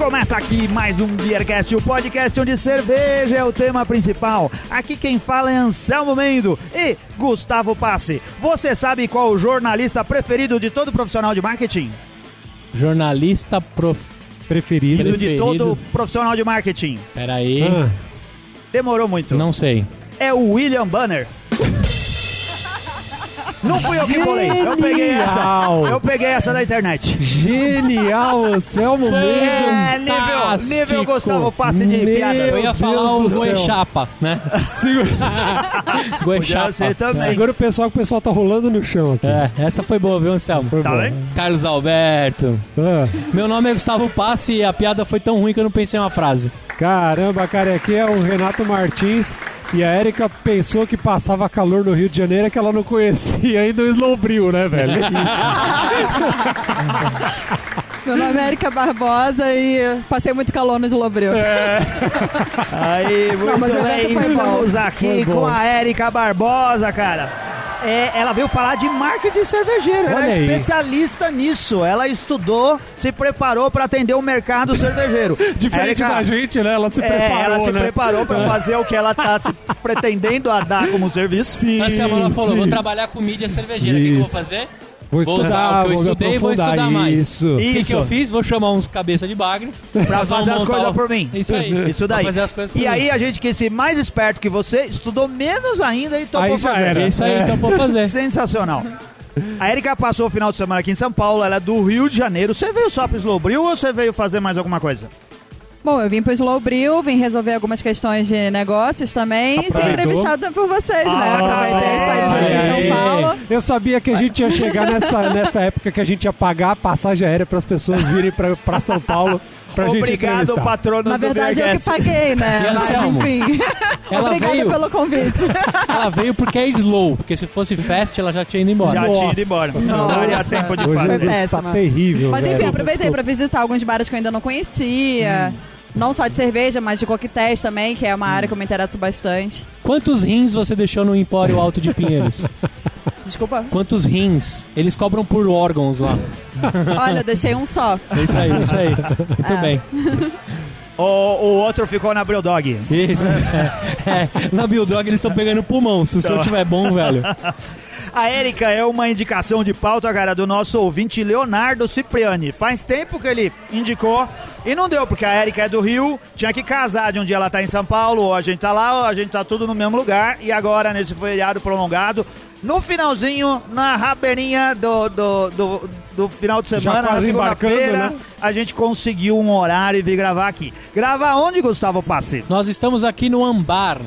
começa aqui mais um Beercast, o podcast onde cerveja é o tema principal. Aqui quem fala é Anselmo Mendo e Gustavo Passe. Você sabe qual o jornalista preferido de todo profissional de marketing? Jornalista prof... Preferido. De Preferido. todo profissional de marketing. Peraí. Ah, Demorou muito. Não sei. É o William Banner. Não fui eu que bolei. Eu peguei essa. Eu peguei essa da internet. genial, Anselmo É, Mendes. nível, Fantástico. nível Gustavo Passe de Meu piada. Eu ia falar o do céu. Goichapa, né? Segura, Podia ser Goichapa. também. segura o pessoal que o pessoal tá rolando no chão aqui. É, essa foi boa, viu, Anselmo? Foi Tá bom. bem? Carlos Alberto. Ah, Meu nome é Gustavo Passe e a piada foi tão ruim que eu não pensei em uma frase. caramba, cara, aqui é o Renato Martins. E a Érica pensou que passava calor no Rio de Janeiro é que ela não conhecia ainda o Slowbril, né, velho? Meu nome é Erika Barbosa e passei muito calor no Slobril. Aí, muito mas o bem, estamos aqui com a Érica Barbosa, cara. É, ela veio falar de marketing cervejeiro, ela Olha é aí. especialista nisso. Ela estudou, se preparou para atender o mercado cervejeiro. Diferente Érica, da gente, né? Ela se é, preparou, ela se né? preparou para fazer o que ela tá se pretendendo a dar como serviço. Sim, Anselmo, ela falou, sim. vou trabalhar com mídia cervejeira. O que que eu vou fazer? Vou Vou usar estudar, o que eu estudei e vou estudar mais. Isso. O que, que eu fiz? Vou chamar uns cabeça de bagre Pra fazer as coisas o- por mim. Isso aí. Isso daí. Fazer as coisas por E mim. aí a gente quis ser mais esperto que você, estudou menos ainda e topou Aí já fazer. era. É isso aí, É. vou fazer. Sensacional. A Erika passou o final de semana aqui em São Paulo, ela é do Rio de Janeiro. Você veio só pro Slowbril ou você veio fazer mais alguma coisa? Bom, eu vim pro Slowbril, vim resolver algumas questões de negócios também e ser entrevistada por vocês, né? Ah, Aproveitei a estadia Olha aqui em. São Paulo. Eu sabia que a gente ia chegar nessa, nessa época que a gente ia pagar a passagem aérea para as pessoas virem pra São Paulo pra gente Obrigado, patrono Na do verdade, eu que paguei, né? E Mas enfim. Ela Obrigada veio- pelo convite. Ela veio porque é slow, porque se fosse fast ela já tinha ido embora. Já Nossa. tinha ido embora. Não Nossa. daria tempo de Hoje Foi o fazer. Augusto tá péssima. terrível. Mas enfim, velho. aproveitei para visitar alguns bares que eu ainda não conhecia. Não só de cerveja, mas de coquetéis também, que é uma área que eu me interesso bastante. Quantos rins você deixou no Empório Alto de Pinheiros? Desculpa. Quantos rins? Eles cobram por órgãos lá. Olha, eu deixei um só. É isso aí, isso aí. Muito É. bem. O, o outro ficou na Brewdog. Isso. É, na Bildog eles estão pegando pulmão. Se o seu tiver bom, velho. A Érica é uma indicação de pauta, cara, do nosso ouvinte Leonardo Cipriani. Faz tempo que ele indicou e não deu, porque a Érica é do Rio, tinha que casar de um dia ela tá em São Paulo, ou a gente tá lá, ou a gente tá tudo no mesmo lugar. E agora, nesse feriado prolongado, no finalzinho, na rabeirinha do, do, do, do final de semana, na segunda-feira, né? a gente conseguiu um horário e vir gravar aqui. Grava onde, Gustavo Passe? Nós estamos aqui no Ambar,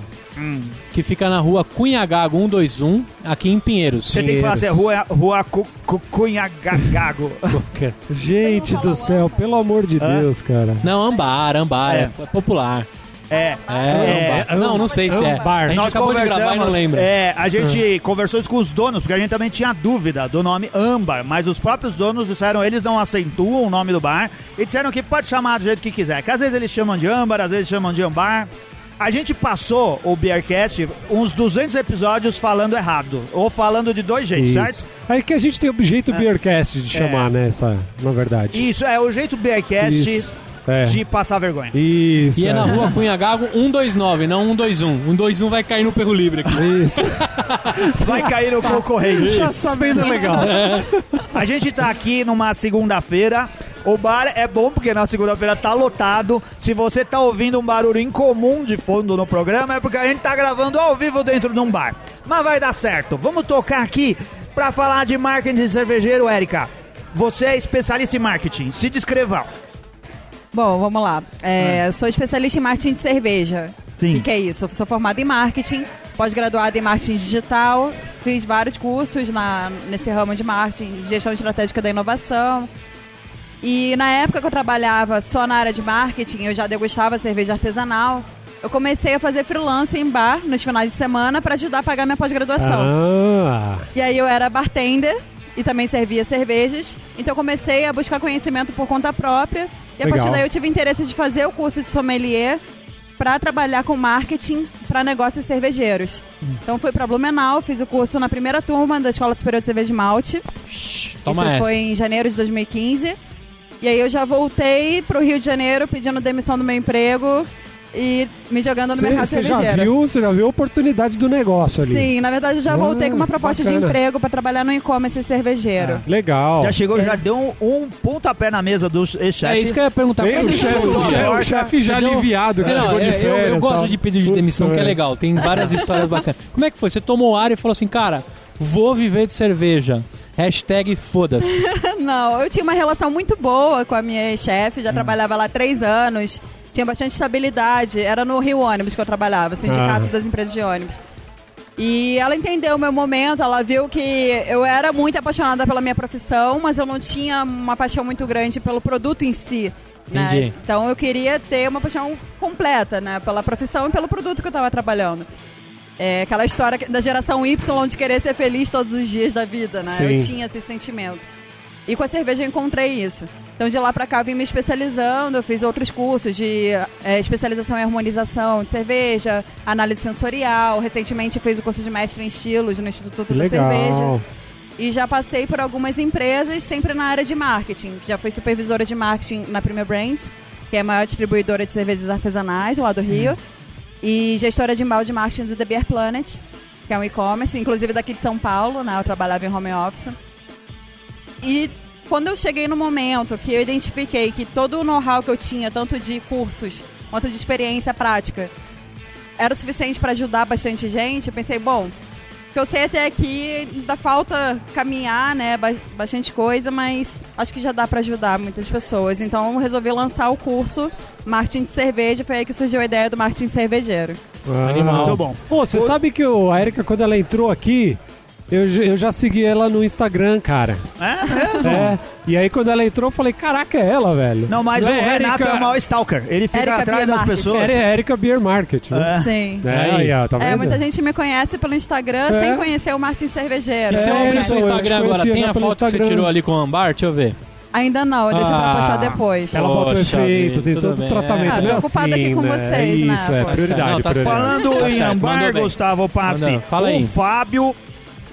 que fica na rua Cunhagago 121, aqui em Pinheiros. Você tem que falar assim, rua, rua Cu- Cu- Cunhagago. Gente do céu, pelo amor de Hã? Deus, cara. Não, Ambar, Ambar, é, É. popular. É. É, É, não, não sei se é. Ambar. A gente Nós acabou de gravar e não lembra. É, a gente conversou isso com os donos, porque a gente também tinha dúvida do nome Âmbar, mas os próprios donos disseram, eles não acentuam o nome do bar e disseram que pode chamar do jeito que quiser. Que às vezes eles chamam de Âmbar, às vezes chamam de Ambar. A gente passou o Beercast uns 200 episódios falando errado, ou falando de dois jeitos, certo? Isso. Aí que a gente tem o jeito Beercast de chamar, né? Essa, na verdade. Isso, é o jeito Beercast Isso. É. de passar vergonha. Isso. E é na rua Cunhagago 129, não 121. 121 vai cair no perro livre aqui. Isso. Vai cair no concorrente. Já sabendo legal. A gente tá aqui numa segunda-feira. O bar é bom porque na segunda-feira tá lotado. Se você tá ouvindo um barulho incomum de fundo no programa, é porque a gente tá gravando ao vivo dentro de um bar. Mas vai dar certo. Vamos tocar aqui pra falar de marketing cervejeiro, Érica. Você é especialista em marketing. Se descreva. Bom, vamos lá. É, Sou especialista em marketing de cerveja. Sim. O que, é isso? Eu sou formada em marketing, pós-graduada em marketing digital, fiz vários cursos na, nesse ramo de marketing, gestão estratégica da inovação. E na época que eu trabalhava só na área de marketing, eu já degustava cerveja artesanal. Eu comecei a fazer freelance em bar nos finais de semana para ajudar a pagar minha pós-graduação. Ah, E aí eu era bartender e também servia cervejas. Então comecei a buscar conhecimento por conta própria. E a Legal. partir daí eu tive interesse de fazer o curso de sommelier para trabalhar com marketing para negócios cervejeiros. Então fui para Blumenau, fiz o curso na primeira turma da Escola Superior de Cerveja de Malte. Toma Isso essa. foi em janeiro de 2015. E aí eu já voltei pro Rio de Janeiro pedindo demissão do meu emprego e me jogando no mercado Você já cervejeiro. viu, você já viu a oportunidade do negócio ali. Sim, na verdade eu já Ah, voltei com uma proposta de bacana. emprego para trabalhar no e-commerce cervejeiro. Legal. Já chegou, já deu um, um pontapé na mesa do ex-chefe. É isso que eu ia perguntar. Quando o chefe, chegou- o chefe- o chefe já aliviado, que Não, chegou de é, eu- férias. Eu, gosto tal. de pedir de demissão, que é é. legal. Tem várias histórias bacanas. Como é que foi? Você tomou ar e falou assim, cara, vou viver de cerveja. Hashtag foda-se. Não, eu tinha uma relação muito boa com a minha chefe, já trabalhava lá três anos, tinha bastante estabilidade. Era no Rio Ônibus que eu trabalhava, sindicato Ah. das empresas de ônibus. E ela entendeu o meu momento, ela viu que eu era muito apaixonada pela minha profissão, mas eu não tinha uma paixão muito grande pelo produto em si. Né? Então eu queria ter uma paixão completa, né? Pela profissão e pelo produto que eu estava trabalhando. É aquela história da geração Y de querer ser feliz todos os dias da vida, né? Eu tinha esse sentimento. E com a cerveja eu encontrei isso. Então de lá pra cá eu vim me especializando, eu fiz outros cursos de é, especialização em harmonização de cerveja, análise sensorial, recentemente fiz o curso de mestre em estilos no Instituto da Cerveja. Legal. E já passei por algumas empresas, sempre na área de marketing. Já fui supervisora de marketing na Premier Brands, que é a maior distribuidora de cervejas artesanais lá do Rio. E gestora de mal de marketing do The Beer Planet, que é um e-commerce, inclusive daqui de São Paulo, né? Eu trabalhava em home office. E quando eu cheguei no momento que eu identifiquei que todo o know-how que eu tinha, tanto de cursos quanto de experiência prática, era o suficiente para ajudar bastante gente, eu pensei, bom, que eu sei até aqui, ainda falta caminhar, né, ba- bastante coisa, mas acho que já dá para ajudar muitas pessoas. Então eu resolvi lançar o curso Marketing de Cerveja, foi aí que surgiu a ideia do marketing cervejeiro. Ah. Animal. Muito bom. Pô, você sabe que o- a Erika, quando ela entrou aqui, eu, eu já segui ela no Instagram, cara. É mesmo? É. E aí quando ela entrou, eu falei, caraca, é ela, velho. Não, mas Não o é Renato Erika- é o maior stalker. Ele fica Erika atrás Beer das Market. pessoas. Era a Erika Beer Market, né? É. Sim. É, Aí. aí, ó, tá vendo? É, muita gente me conhece pelo Instagram É. sem conhecer o marketing cervejeiro. E você É, abre o seu eu te Instagram agora, conhecia tem já a pelo foto que você tirou ali com o Ambar? Deixa eu ver. Ainda não, eu deixo pra Ah. postar depois. Ela Poxa efeito, vida, tem tudo todo o bem. tratamento. Ah, tô é ocupada assim, aqui com né? vocês, é né, Isso, é prioridade, Não, tá prioridade. Falando Tá em certo, Ambar, bem. Gustavo Passi, fala aí. o Fábio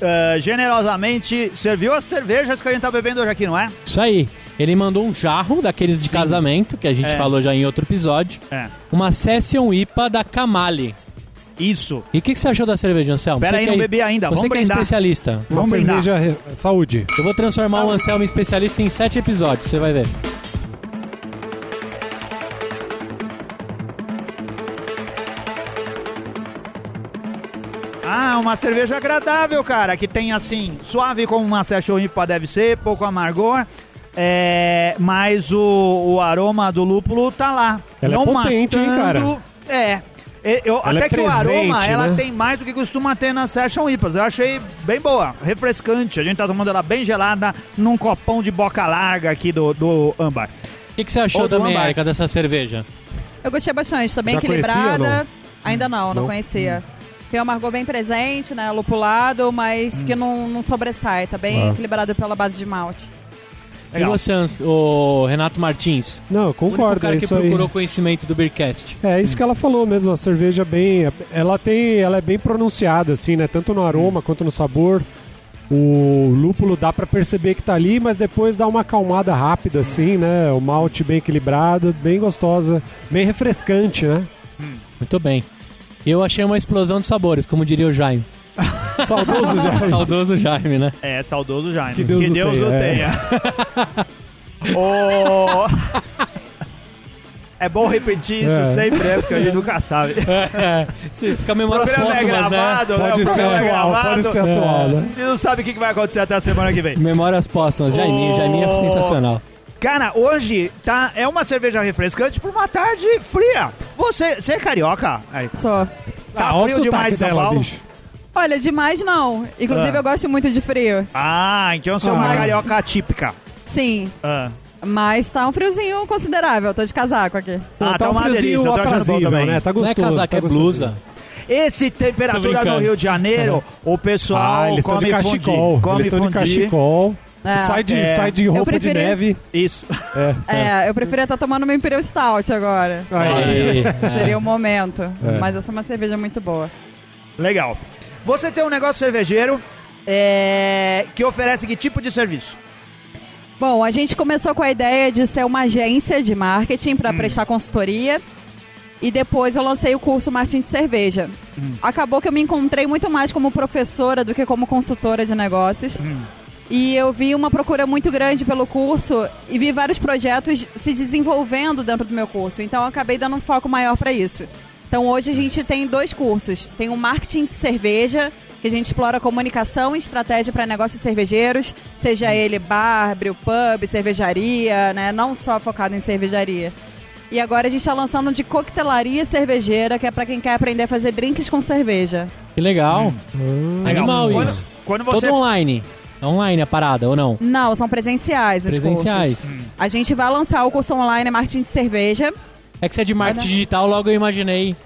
eh, generosamente serviu as cervejas que a gente tá bebendo hoje aqui, não é? Isso aí. Ele mandou um jarro daqueles de Sim. casamento, que a gente É. falou já em outro episódio. É. Uma Session IPA da Kamali. Isso. E o que, que você achou da cerveja, Anselmo? Pera Você aí, não é- bebi ainda. Você Vamos que é brindar. especialista. Uma Vamos cerveja... Saúde. Eu vou transformar o Anselmo em especialista em sete episódios, você vai ver. Uma cerveja agradável, cara, que tem assim, suave como uma Session IPA deve ser, pouco amargor. É, mas o, o aroma do lúpulo tá lá. Ela é não potente, hein, matando, É. E- Eu, Ela até é que o aroma, presente, ela né? tem mais do que costuma ter na Session IPAs. Eu achei bem boa, refrescante. A gente tá tomando ela bem gelada num copão de boca larga aqui do, do âmbar. O que, que você achou Ou também, dessa cerveja? Eu gostei bastante, tá bem Já conhecia, equilibrada. não? Ainda não, não, Não? conhecia. Tem um amargor bem presente, né? Lupulado, mas que não, não sobressai. Tá bem Ah. equilibrado pela base de malte. Legal. E você, Ans- o Renato Martins? Não, eu o único concordo, cara é que isso aí. procurou conhecimento do Beercast. É isso que ela falou mesmo, a cerveja bem, ela tem, ela é bem pronunciada assim, né, tanto no aroma quanto no sabor. O lúpulo dá pra perceber que tá ali, mas depois dá uma acalmada rápida assim, né? O malte bem equilibrado, bem gostosa, bem refrescante, né? Muito bem. Eu achei uma explosão de sabores, como diria o Jaime. Saudoso já. Saudoso Jaime, né? É, saudoso Jaime. Que Deus o tenha, o é. tenha. Ô, É bom repetir isso É. sempre, né? Porque a gente nunca sabe. Você fica O memórias programa é póstumas, né? gravado, né? Pode O ser programa é atual, gravado. pode ser atual, A gente não sabe o que que vai acontecer até a semana que vem. Memórias póstumas. Jaiminho, Ô. Jaiminho é sensacional. Cara, hoje tá, é uma cerveja refrescante por uma tarde fria. Você, você é carioca? Aí, Só. Tá Ah, olha o frio demais em São dela, Paulo? bicho. Olha, demais não. Inclusive Ah. eu gosto muito de frio. Ah, então você é uma Ah. carioca atípica. Sim. Ah, Mas tá um friozinho considerável. Tô de casaco aqui. Ah, tá um uma friozinho delícia, eu tô achando bom aprazível, também. né? Tá Não é gostoso. casaco, tá é gostoso. blusa. Esse temperatura brincando. no Rio de Janeiro, o pessoal Ah, eles estão come de cachecol. fundi. Come Eles estão de fundi. cachecol. É. Sai, de, É. sai de roupa de preferi- neve. Isso. É, eu preferia estar tomando meu Imperial Stout agora. Aí. Aí, é. Seria o momento. É. Mas essa é uma cerveja muito boa. Legal. Você tem um negócio cervejeiro é, que oferece que tipo de serviço? Bom, a gente começou com a ideia de ser uma agência de marketing Hum. para prestar consultoria. E depois eu lancei o curso Marketing de Cerveja. Hum. Acabou que eu me encontrei muito mais como professora do que como consultora de negócios. Hum. E eu vi uma procura muito grande pelo curso e vi vários projetos se desenvolvendo dentro do meu curso. Então eu acabei dando um foco maior para isso. Então hoje a gente tem dois cursos. Tem o Marketing de Cerveja, que a gente explora comunicação e estratégia para negócios cervejeiros, seja ele bar, brew pub, cervejaria, né? Não só focado em cervejaria. E agora a gente está lançando de coquetelaria cervejeira, que é para quem quer aprender a fazer drinks com cerveja. Que legal. Legal. Animal Quando- isso. Quando você Todo online. É online a parada, ou não? Não, são presenciais os Presenciais. cursos. A gente vai lançar o curso online Marketing de Cerveja. É que você é de marketing digital, logo eu imaginei.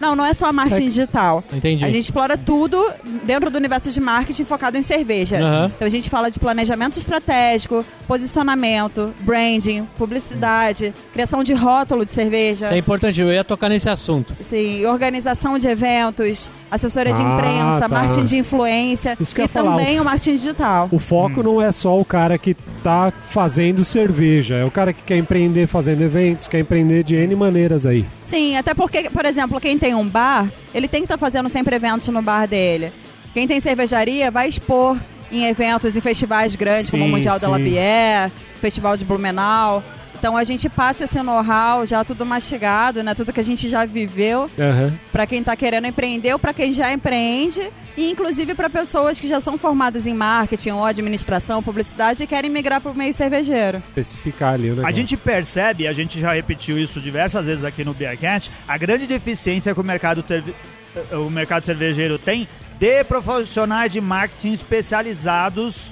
Não, não é só marketing digital. Entendi. A gente explora tudo dentro do universo de marketing focado em cerveja. Aham. Então a gente fala de planejamento estratégico, posicionamento, branding, publicidade, criação de rótulo de cerveja, Isso é importante, eu ia tocar nesse assunto. sim, organização de eventos, assessoria de Ah, imprensa, tá. marketing de influência Isso que e falar, também o marketing digital. O foco não é só o cara que tá fazendo cerveja, é o cara que quer empreender fazendo eventos, quer empreender de N maneiras aí. Sim, até porque, por exemplo, quem tem um bar, ele tem que estar fazendo sempre eventos no bar dele. Quem tem cervejaria vai expor em eventos e festivais grandes, como o Sim, Mundial da sim. La Bière, Festival de Blumenau. Então a gente passa esse know-how já tudo mastigado, né? Tudo que a gente já viveu Aham. para quem está querendo empreender ou para quem já empreende e inclusive para pessoas que já são formadas em marketing ou administração, publicidade e querem migrar para o meio cervejeiro. Especificar ali o A negócio. gente percebe, a gente já repetiu isso diversas vezes aqui no Beercast, a grande deficiência que o mercado, terve- eh, o mercado cervejeiro tem de profissionais de marketing especializados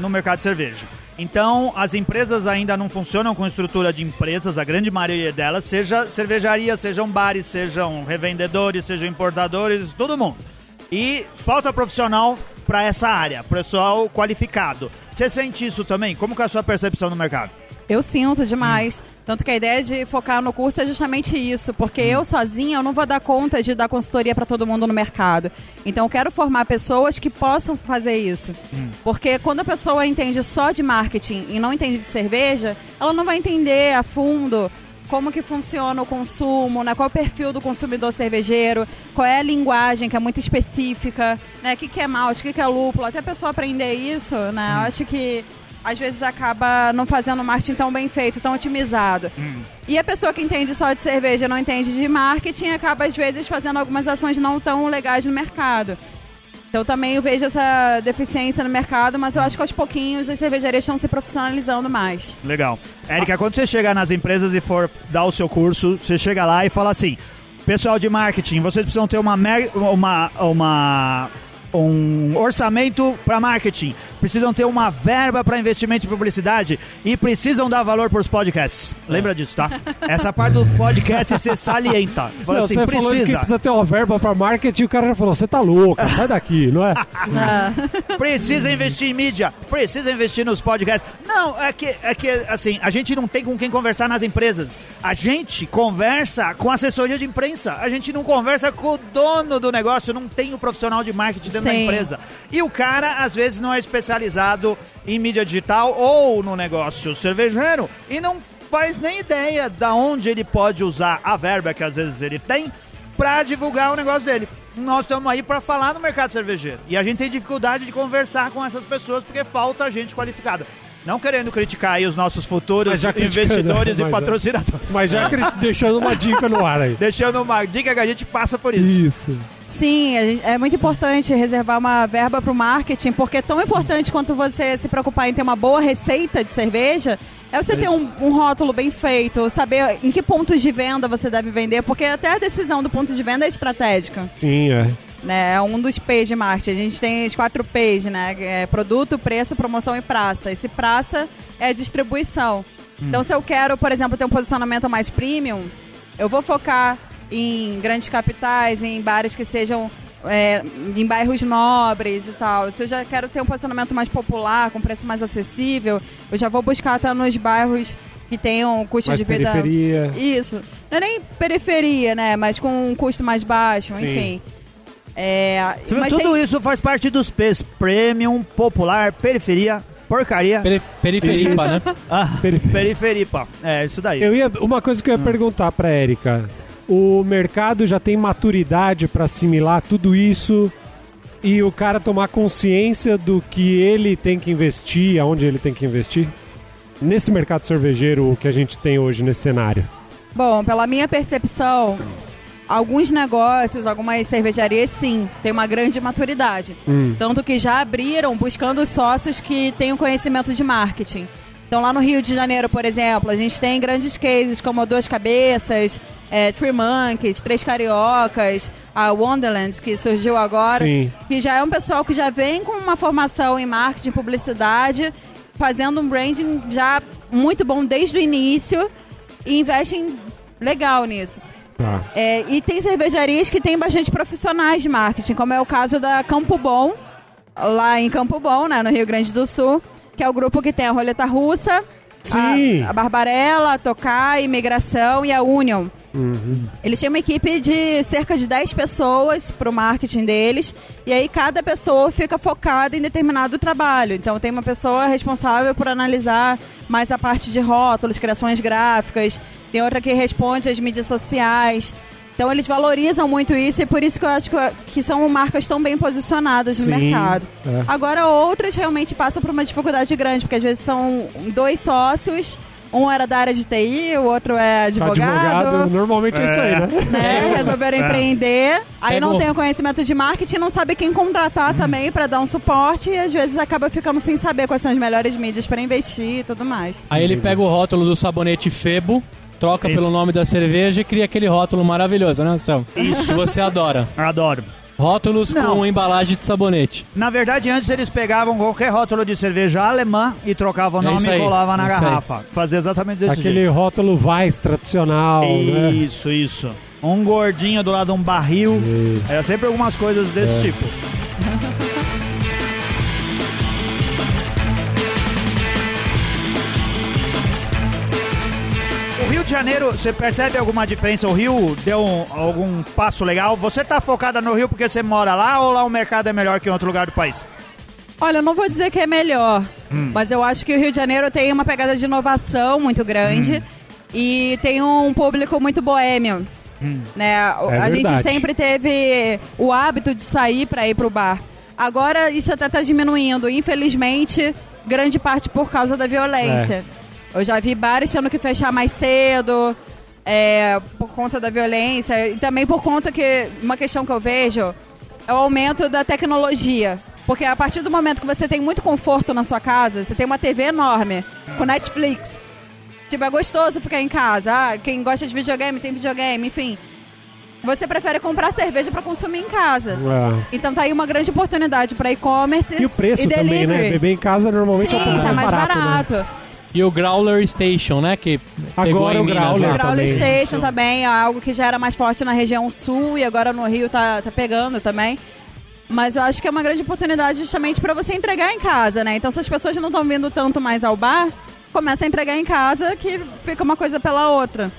no mercado de cerveja. Então, as empresas ainda não funcionam com estrutura de empresas, a grande maioria delas, seja cervejaria, sejam bares, sejam revendedores, sejam importadores, todo mundo. E falta profissional para essa área, pessoal qualificado. Você sente isso também? Como que é a sua percepção no mercado? Eu sinto demais. Tanto que a ideia de focar no curso é justamente isso, porque eu sozinha eu não vou dar conta de dar consultoria para todo mundo no mercado. Então eu quero formar pessoas que possam fazer isso. Porque quando a pessoa entende só de marketing e não entende de cerveja, ela não vai entender a fundo como que funciona o consumo, né? qual é o perfil do consumidor cervejeiro, qual é a linguagem que é muito específica, né? O que, que é malte, o que, que é lúpulo, até a pessoa aprender isso, né? Eu acho que às vezes acaba não fazendo marketing tão bem feito, tão otimizado. E a pessoa que entende só de cerveja não entende de marketing acaba às vezes fazendo algumas ações não tão legais no mercado. Então também eu vejo essa deficiência no mercado, mas eu acho que aos pouquinhos as cervejarias estão se profissionalizando mais. Legal. Érica, quando você chegar nas empresas e for dar o seu curso, você chega lá e fala assim: pessoal de marketing, vocês precisam ter uma, uma, uma um orçamento para marketing, precisam ter uma verba para investimento em publicidade e precisam dar valor para os podcasts. Lembra disso, tá? Essa parte do podcast você salienta. Fala Não, assim, você falou que precisa. precisa ter uma verba pra marketing e o cara já falou, você tá louca, sai daqui, não é? Precisa investir em mídia, precisa investir nos podcasts. Não, é que, é que, assim, a gente não tem com quem conversar nas empresas. A gente conversa com assessoria de imprensa. A gente não conversa com o dono do negócio, não tem o profissional de marketing dentro da Sim. empresa. E o cara, às vezes, não é especializado em mídia digital ou no negócio cervejeiro e não faz nem ideia da onde ele pode usar a verba que às vezes ele tem para divulgar o negócio dele. Nós estamos aí para falar no mercado cervejeiro. E a gente tem dificuldade de conversar com essas pessoas porque falta gente qualificada. Não querendo criticar aí os nossos futuros Mas já criticando, investidores e mas é. patrocinadores. Mas já deixando uma dica no ar aí. Deixando uma dica que a gente passa por isso. Isso. Sim, gente- é muito importante reservar uma verba para o marketing, porque é tão importante quanto você se preocupar em ter uma boa receita de cerveja, é você ter um, um rótulo bem feito, saber em que pontos de venda você deve vender, porque até a decisão do ponto de venda é estratégica. Sim, é. né? É um dos P's de marketing. A gente tem os quatro P's, né? É produto, preço, promoção e praça. Esse praça é distribuição. Então, se eu quero, por exemplo, ter um posicionamento mais premium, eu vou focar em grandes capitais, em bares que sejam é, em bairros nobres e tal. Se eu já quero ter um posicionamento mais popular, com preço mais acessível, eu já vou buscar estar nos bairros que tenham custo Mais de vida periferia. isso. Não é nem periferia, né? Mas com um custo mais baixo, Sim. enfim. É, Tudo tem- isso faz parte dos P's. Premium, popular, periferia. porcaria. Peri- Periferipa, né? Ah, Perife- periferipa. É, isso daí. Eu ia, uma coisa que eu ia perguntar pra Érica. O mercado já tem maturidade pra assimilar tudo isso e o cara tomar consciência do que ele tem que investir, aonde ele tem que investir? Nesse mercado cervejeiro que a gente tem hoje nesse cenário. Bom, pela minha percepção, alguns negócios, algumas cervejarias, sim, tem uma grande maturidade. Hum. Tanto que já abriram buscando sócios que tenham conhecimento de marketing. Então, lá no Rio de Janeiro, por exemplo, a gente tem grandes cases como Duas Cabeças, é, Three Monkeys, Três Cariocas, a Wonderland, que surgiu agora. Sim. Que já é um pessoal que já vem com uma formação em marketing, publicidade, fazendo um branding já muito bom desde o início e investem legal nisso. Tá. É, e tem cervejarias que têm bastante profissionais de marketing, como é o caso da Campo Bom, lá em Campo Bom, né, no Rio Grande do Sul, que é o grupo que tem a Roleta Russa, Sim. a, a Barbarella, a Tokai, Imigração e a Union. Uhum. Eles têm uma equipe de cerca de 10 pessoas para o marketing deles, e aí cada pessoa fica focada em determinado trabalho. Então tem uma pessoa responsável por analisar mais a parte de rótulos, criações gráficas, tem outra que responde às mídias sociais. Então eles valorizam muito isso e por isso que eu acho que, que são marcas tão bem posicionadas no Sim, mercado. é. Agora outras realmente passam por uma dificuldade grande, porque às vezes são dois sócios, um era da área de TI, o outro é Advogado, normalmente é, isso aí, É. né? né? Resolveram É. empreender. Aí não tem o conhecimento de marketing, não sabe quem contratar também pra dar um suporte e às vezes acaba ficando sem saber quais são as melhores mídias pra investir e tudo mais. Aí ele pega o rótulo do sabonete Febo, troca Isso. pelo nome da cerveja e cria aquele rótulo maravilhoso, né, Anselmo? Isso. Você adora. Adoro. Rótulos Não. com embalagem de sabonete. Na verdade, antes eles pegavam qualquer rótulo de cerveja alemã e trocavam o É nome e colavam na é garrafa. Fazia exatamente desse Aquele jeito. rótulo Vais tradicional, né? Isso, isso. Um gordinho do lado de um barril. Isso. Era sempre algumas coisas desse É. tipo. Janeiro, você percebe alguma diferença? O Rio deu um- algum passo legal? Você tá focada no Rio porque você mora lá ou lá o mercado é melhor que em outro lugar do país? Olha, eu não vou dizer que é melhor, mas eu acho que o Rio de Janeiro tem uma pegada de inovação muito grande e tem um público muito boêmio. Né? a gente verdade. sempre teve o hábito de sair para ir pro bar. Agora isso até tá diminuindo, infelizmente, grande parte por causa da violência. Eu já vi bares tendo que fechar mais cedo, é, por conta da violência, e também por conta que uma questão que eu vejo é o aumento da tecnologia. Porque a partir do momento que você tem muito conforto na sua casa, você tem uma TV enorme, com Netflix. Tipo, é gostoso ficar em casa. Ah, quem gosta de videogame tem videogame, enfim. Você prefere comprar cerveja para consumir em casa. É. Então tá aí uma grande oportunidade para e-commerce E o preço e também, né? Beber em casa normalmente Sim, é um pouco mais, mais barato, né? E o Growler Station, né? Que pegou Agora em o Minas, Growler. O Growler também. Station também é algo que já era mais forte na região sul e agora no Rio tá, tá pegando também. Mas eu acho que é uma grande oportunidade justamente para você entregar em casa, né? Então se as pessoas não estão vindo tanto mais ao bar, começa a entregar em casa que fica uma coisa pela outra.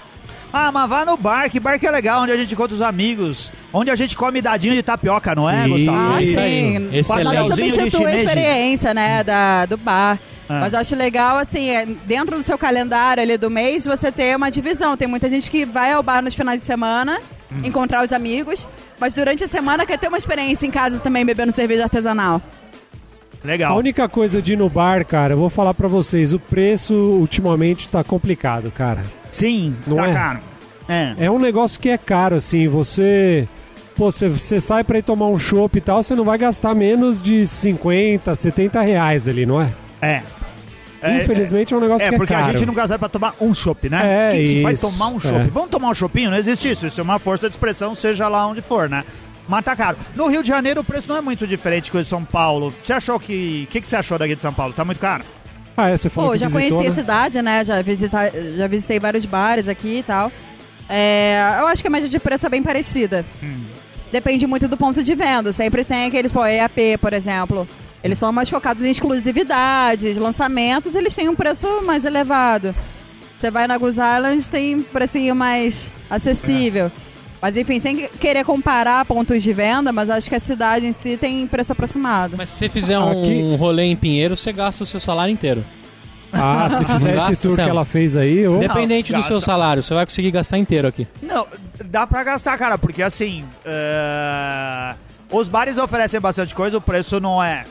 Ah, mas vá no bar, que bar que é legal, onde a gente encontra os amigos, onde a gente come dadinho de tapioca, não é. Gustavo? Ah, Isso aí. sim. Excelente. Nada substitui a experiência, né, da, do bar. Ah. Mas eu acho legal, assim, é, dentro do seu calendário ali do mês, você ter uma divisão. Tem muita gente que vai ao bar nos finais de semana, Hum. encontrar os amigos, mas durante a semana quer ter uma experiência em casa também, bebendo cerveja artesanal. A Legal. única coisa de ir no bar, cara, eu vou falar pra vocês, o preço ultimamente tá complicado, cara. Sim, Não tá é? caro. É. É um negócio que é caro, assim, você... Pô, você, você sai pra ir tomar um chopp e tal, você não vai gastar menos de 50, 70 reais ali, não é? É. É, Infelizmente é um negócio É, que é porque caro. a gente nunca sai pra tomar um chopp, né? É, Quem que vai isso. tomar um chopp? É. Vamos tomar um choppinho? Não existe isso. Isso é uma força de expressão, seja lá onde for, né? Mas tá caro. No Rio de Janeiro o preço não é muito diferente que o de São Paulo. Você achou que... O que, que você achou daqui de São Paulo? Tá muito caro? Ah, é, você falou Pô, que já visitou, conheci a né? cidade, né? Já, visita, já visitei vários bares aqui e tal. É, eu acho que a média de preço é bem parecida. Depende muito do ponto de venda. Sempre tem aqueles, pô, EAP, por exemplo. Eles são mais focados em exclusividades, lançamentos, eles têm um preço mais elevado. Você vai na Goose Island, tem um precinho mais acessível. Mas enfim, sem querer comparar pontos de venda, mas acho que a cidade em si tem preço aproximado. Mas se você fizer um Aqui- rolê em Pinheiro, você gasta o seu salário inteiro. Ah, se fizer Gasta, esse tour que ela fez aí, ô, Independente do gasta. seu salário, você vai conseguir gastar inteiro aqui. Não, dá pra gastar, cara, porque assim. é, Os bares oferecem bastante coisa, o preço não é.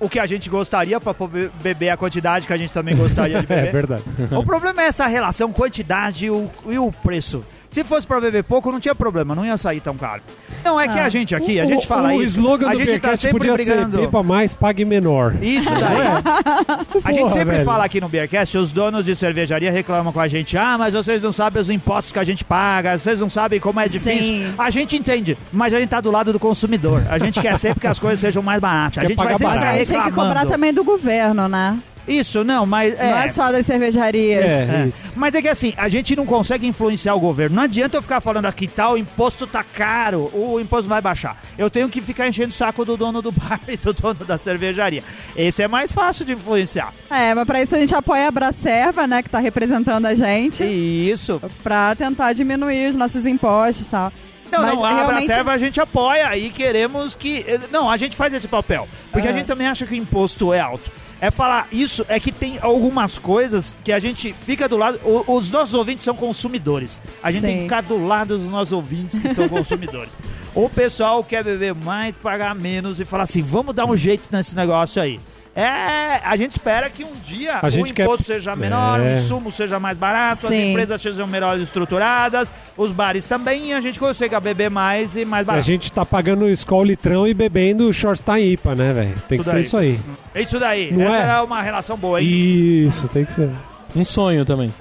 O que a gente gostaria poder beber a quantidade que a gente também gostaria de é beber. verdade. o problema é essa relação quantidade e o, e o preço. Se fosse pra beber pouco, não tinha problema, não ia sair tão caro. Não, é que Ah. a gente aqui, a O- gente fala o, isso. O slogan a do gente tá Beercast sempre podia brigando. ser mais, pague menor. Isso daí. A gente Porra, sempre velho. fala aqui no Beercast, os donos de cervejaria reclamam com a gente. Ah, mas vocês não sabem os impostos que a gente paga, vocês não sabem como é difícil. Sim. A gente entende, mas a gente tá do lado do consumidor. A gente quer sempre que as coisas sejam mais baratas. A gente vai sempre Mas ficar aí tem que cobrar reclamando. também do governo, né? Isso, não, mas... Não é só das cervejarias. É, É. isso. Mas é que assim, a gente não consegue influenciar o governo. Não adianta eu ficar falando aqui, tal, o imposto tá caro, o imposto vai baixar. Eu tenho que ficar enchendo o saco do dono do bar e do dono da cervejaria. Esse é mais fácil de influenciar. É, mas pra isso a gente apoia a Bracerva, né, que tá representando a gente, Isso. pra tentar diminuir os nossos impostos e tal. Não, Mas não, a realmente- Abracerva a gente apoia e queremos que... Não, a gente faz esse papel. Porque a Ah. gente também acha que o imposto é alto. É falar isso, é que tem algumas coisas que a gente fica do lado. o- os nossos ouvintes são consumidores. A gente tem que Sim. ficar do lado dos nossos ouvintes que são consumidores. o pessoal quer beber mais, pagar menos e falar assim: vamos dar um jeito nesse negócio aí. É, a gente espera que um dia A o gente quer- imposto seja menor, É. o insumo seja mais barato, as Sim. empresas sejam melhor estruturadas, os bares também, e a gente consiga beber mais e mais E a barato. gente tá pagando Skol litrão e bebendo Shortstein IPA, né, velho? Tem que Tudo ser aí. isso aí. É isso daí. Não Essa é? era uma relação boa, hein? Isso, tem que ser. Um sonho também.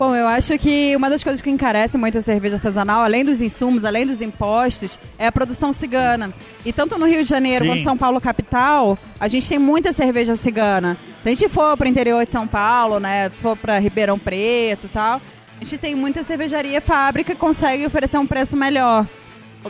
Bom, eu acho que uma das coisas que encarece muito a cerveja artesanal, além dos insumos, além dos impostos, é a produção cigana. E tanto no Rio de Janeiro Sim. quanto em São Paulo capital, a gente tem muita cerveja cigana. Se a gente for para o interior de São Paulo, né, for para Ribeirão Preto e tal, a gente tem muita cervejaria fábrica que consegue oferecer um preço melhor.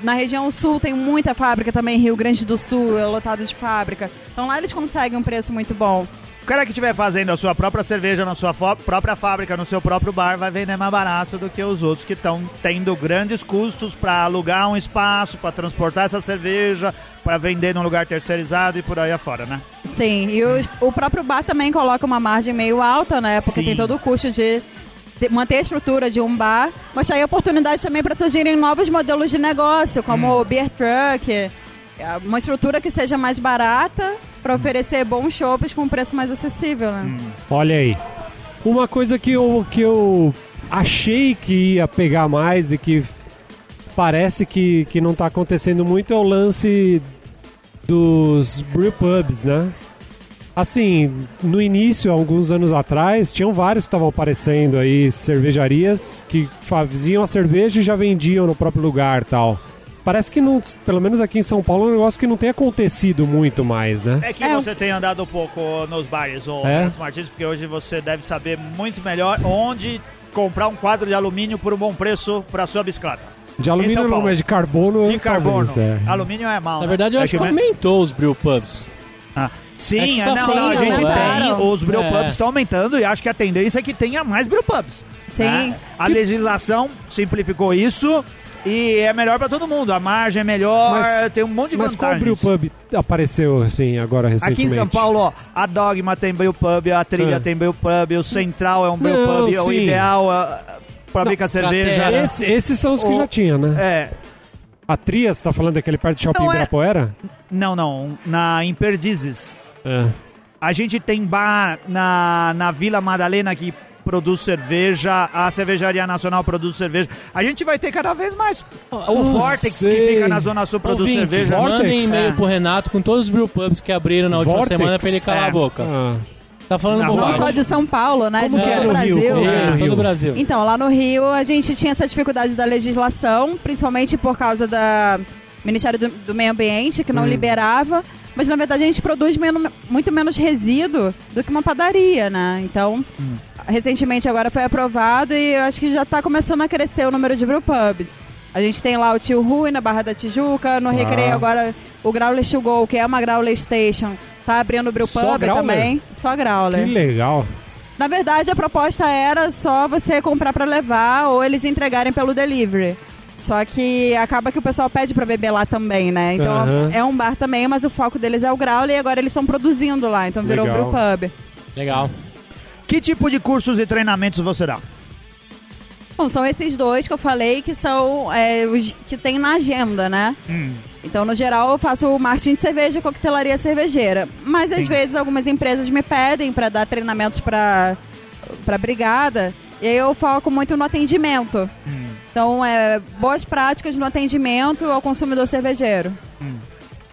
Na região sul tem muita fábrica também, Rio Grande do Sul é lotado de fábrica. Então lá eles conseguem um preço muito bom. O cara que estiver fazendo a sua própria cerveja na sua própria fábrica, no seu próprio bar, vai vender mais barato do que os outros que estão tendo grandes custos para alugar um espaço, para transportar essa cerveja, para vender num lugar terceirizado e por aí afora, né? Sim, e o, o próprio bar também coloca uma margem meio alta, né? Porque Sim. tem todo o custo de manter a estrutura de um bar, mas aí oportunidade também para surgirem novos modelos de negócio, como Hum. o beer truck, uma estrutura que seja mais barata para oferecer bons shows com um preço mais acessível, né? Hum. Olha aí. Uma coisa que eu, que eu achei que ia pegar mais e que parece que, que não tá acontecendo muito é o lance dos brew pubs, né? Assim, no início, alguns anos atrás, tinham vários que estavam aparecendo aí, cervejarias que faziam a cerveja e já vendiam no próprio lugar tal. Parece que não, pelo menos aqui em São Paulo, é um negócio que não tem acontecido muito mais, né? É que É. você tem andado um pouco nos bares, ô É? Martins, porque hoje você deve saber muito melhor onde comprar um quadro de alumínio por um bom preço para sua bicicleta. De alumínio não, mas de carbono. De carbono. talvez, é. Alumínio é mal, Na né? verdade, eu É acho que me- aumentou os brew pubs. Ah, É Sim, você é, tá não, não, a gente é. tem, os brewpubs É. estão aumentando e acho que a tendência é que tenha mais brewpubs. Sim. né? A legislação simplificou isso e é melhor pra todo mundo. A margem é melhor, Mas- tem um monte de Mas qual vantagens. brewpub apareceu assim agora recentemente? Aqui em São Paulo, ó, a Dogma tem brewpub, a Trilha É. tem brewpub, o Central é um brewpub, o sim. Ideal é, fabrica cerveja. Cratera. Esse- esses são os que O- já tinha, né? É, A Trias, tá falando daquele perto de shopping Não, é- Ibirapuera? não, não, na em Perdizes. É. A gente tem bar na, na Vila Madalena que produz cerveja, a Cervejaria Nacional produz cerveja. A gente vai ter cada vez mais. O não Vortex que sei. fica na Zona Sul produz Ouvintes, cerveja. Vortex? mandem e-mail É. pro Renato com todos os brew pubs que abriram na última Vortex? semana pra ele calar É. a boca. Ah. Tá falando Não, Não só de São Paulo, né? Como de que é todo o Rio? Brasil. Como É, todo Rio? o Brasil. Então, lá no Rio a gente tinha essa dificuldade da legislação, principalmente por causa da Ministério do, do Meio Ambiente, que não liberava. Mas na verdade a gente produz muito menos resíduo do que uma padaria, né? Então, recentemente agora foi aprovado e eu acho que já está começando a crescer o número de brewpubs. A gente tem lá o Tio Rui na Barra da Tijuca, no Recreio agora o Growler to Go, que é uma Growler Station, tá abrindo o brewpub Só Growler? também. Só Que Growler. legal. Na verdade, a proposta era só você comprar pra levar ou eles entregarem pelo delivery. Só que acaba que o pessoal pede pra beber lá também, né? Então Aham. é um bar também, mas o foco deles é o Growler e agora eles estão produzindo lá, então virou Legal. brew pub. Legal. Que tipo de cursos e treinamentos você dá? Bom, são esses dois que eu falei que são é, os que tem na agenda, né? Hum. Então, no geral, eu faço marketing de cerveja e coquetelaria cervejeira. Mas, às Sim. vezes, algumas empresas me pedem para dar treinamentos para para brigada. E aí eu foco muito no atendimento. Hum. Então, é, boas práticas no atendimento ao consumidor cervejeiro.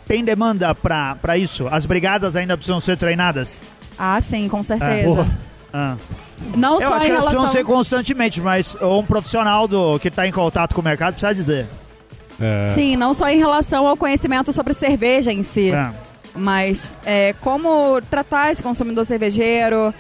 Tem demanda pra isso? As brigadas ainda precisam ser treinadas? Ah, sim, com certeza. Porra. Ah. Não Eu só acho em que elas relação... precisam ser constantemente, mas um profissional do, que está em contato com o mercado precisa dizer. É. Sim, não só em relação ao conhecimento sobre cerveja em si. É. Mas é, como tratar esse consumidor cervejeiro,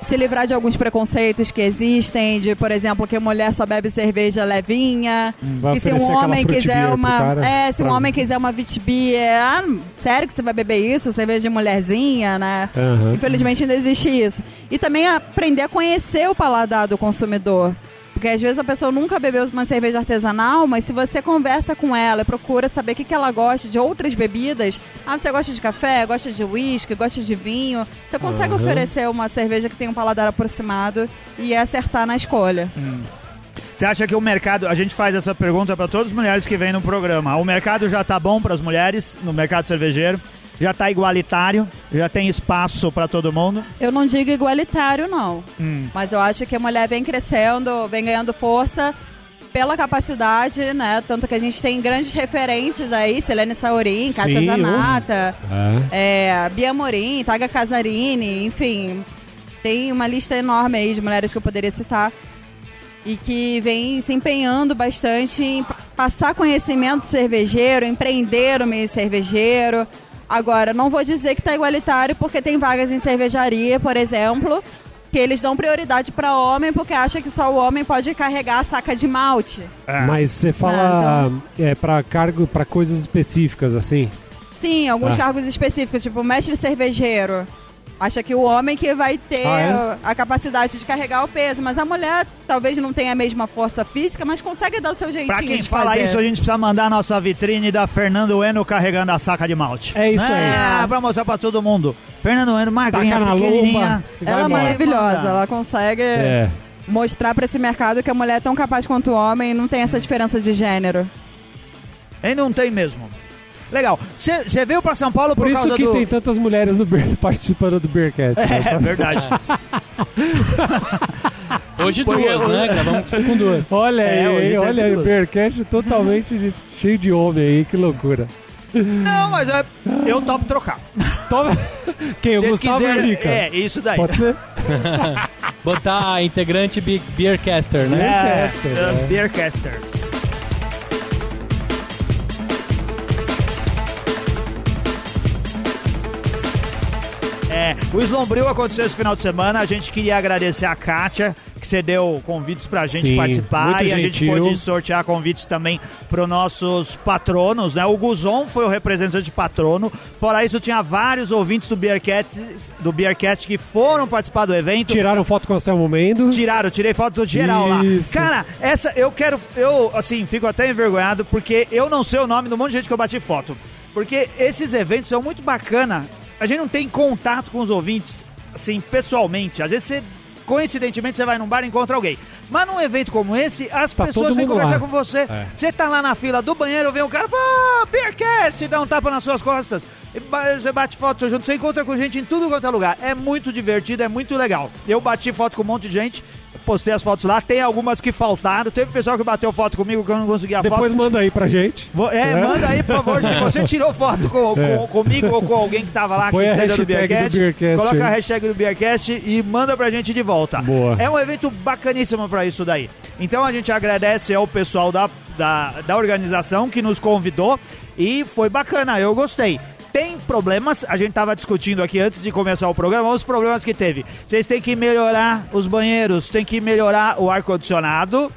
se livrar de alguns preconceitos que existem, de, por exemplo, que mulher só bebe cerveja levinha, Vai e se um aquela homem quiser uma. cara, é, se um homem quiser uma vitibia, ah, sério que você vai beber isso? Cerveja de mulherzinha, né? Aham. Infelizmente ainda existe isso. E também aprender a conhecer o paladar do consumidor. Porque às vezes a pessoa nunca bebeu uma cerveja artesanal, mas se você conversa com ela e procura saber o que, que ela gosta de outras bebidas, ah, você gosta de café, gosta de uísque, gosta de vinho, você consegue Aham. oferecer uma cerveja que tem um paladar aproximado e acertar na escolha. Você acha que o mercado, a gente faz essa pergunta para todas as mulheres que vêm no programa. O mercado já tá bom para as mulheres no mercado cervejeiro? Já tá igualitário? Já tem espaço para todo mundo? Eu não digo igualitário, não. Hum. Mas eu acho que a mulher vem crescendo, vem ganhando força pela capacidade, né? Tanto que a gente tem grandes referências aí, Selene Saurin, Kátia Sim, Zanata, É. é, Bia Morim, Taga Casarini, enfim. Tem uma lista enorme aí de mulheres que eu poderia citar. E que vem se empenhando bastante em pa- passar conhecimento cervejeiro, empreender o meio cervejeiro. Agora, não vou dizer que está igualitário, porque tem vagas em cervejaria, por exemplo, que eles dão prioridade para homem, porque acham que só o homem pode carregar a saca de malte. É. Mas você fala é, para cargo, para coisas específicas, assim? Sim, alguns Ah. cargos específicos, tipo mestre cervejeiro. Acha que o homem que vai ter Ah, é? a capacidade de carregar o peso, mas a mulher talvez não tenha a mesma força física, mas consegue dar o seu jeitinho Pra quem de fala fazer. isso, a gente precisa mandar a nossa vitrine da Fernando Eno carregando a saca de malte. É isso aí. É, pra mostrar pra todo mundo. Fernando Eno, magrinha, Taca na pequenininha. lomba. Ela é maravilhosa, ela consegue É. mostrar pra esse mercado que a mulher é tão capaz quanto o homem e não tem essa diferença de gênero. E não tem mesmo. Legal. Você veio pra São Paulo por, Por isso que do... tem tantas mulheres no Beer, participando do Beercast. né, É, sabe? verdade. Hoje duas, eu- né? Gravamos com duas. Olha É, aí, olha aí, o duas. Beercast totalmente de- cheio de homem aí, que loucura. não, mas é, eu topo trocar. Toma. Quem? O Gustavo o quiserem- Mica? É, isso daí. Pode ser? Botar a integrante Beercaster, né? É, Beercaster, os é. Beercasters. É, o Slombril aconteceu esse final de semana. A gente queria agradecer a Kátia, que cedeu convites pra gente Sim, participar. E a gente gentil. pôde sortear convites também para nossos patronos, né? O Guzon foi o representante patrono. Fora isso, tinha vários ouvintes do Beercast, do Beercast que foram participar do evento. Tiraram foto com o Anselmo Mendo. Tiraram, tirei foto do geral Isso. lá. Cara, essa eu quero. Eu, assim, fico até envergonhado porque eu não sei o nome do monte de gente que eu bati foto. Porque esses eventos são muito bacana. A gente não tem contato com os ouvintes, assim, pessoalmente. Às vezes você. Coincidentemente, você vai num bar e encontra alguém. Mas num evento como esse, as Tá pessoas vêm conversar lá. com você. É. Você tá lá na fila do banheiro, vem um cara, pô, Beercast, dá um tapa nas suas costas. Você bate foto junto, você encontra com gente em tudo quanto é lugar. É muito divertido, é muito legal. Eu bati foto com um monte de gente, postei as fotos lá, tem algumas que faltaram. Teve pessoal que bateu foto comigo que eu não consegui a Depois foto. manda aí pra gente. Vou- é, É. manda aí, por favor, se você tirou foto com, com- É. comigo ou com alguém que tava lá, Põe que a seja do hashtag do Beercast, Beercast coloca a aí. hashtag do Beercast e manda pra gente de volta. Boa. É um evento bacaníssimo pra isso daí. Então a gente agradece ao pessoal da, da, da organização que nos convidou e foi bacana, eu gostei. Tem problemas, a gente tava discutindo aqui antes de começar o programa, os problemas que teve. Vocês têm que melhorar os banheiros, tem que melhorar o ar-condicionado.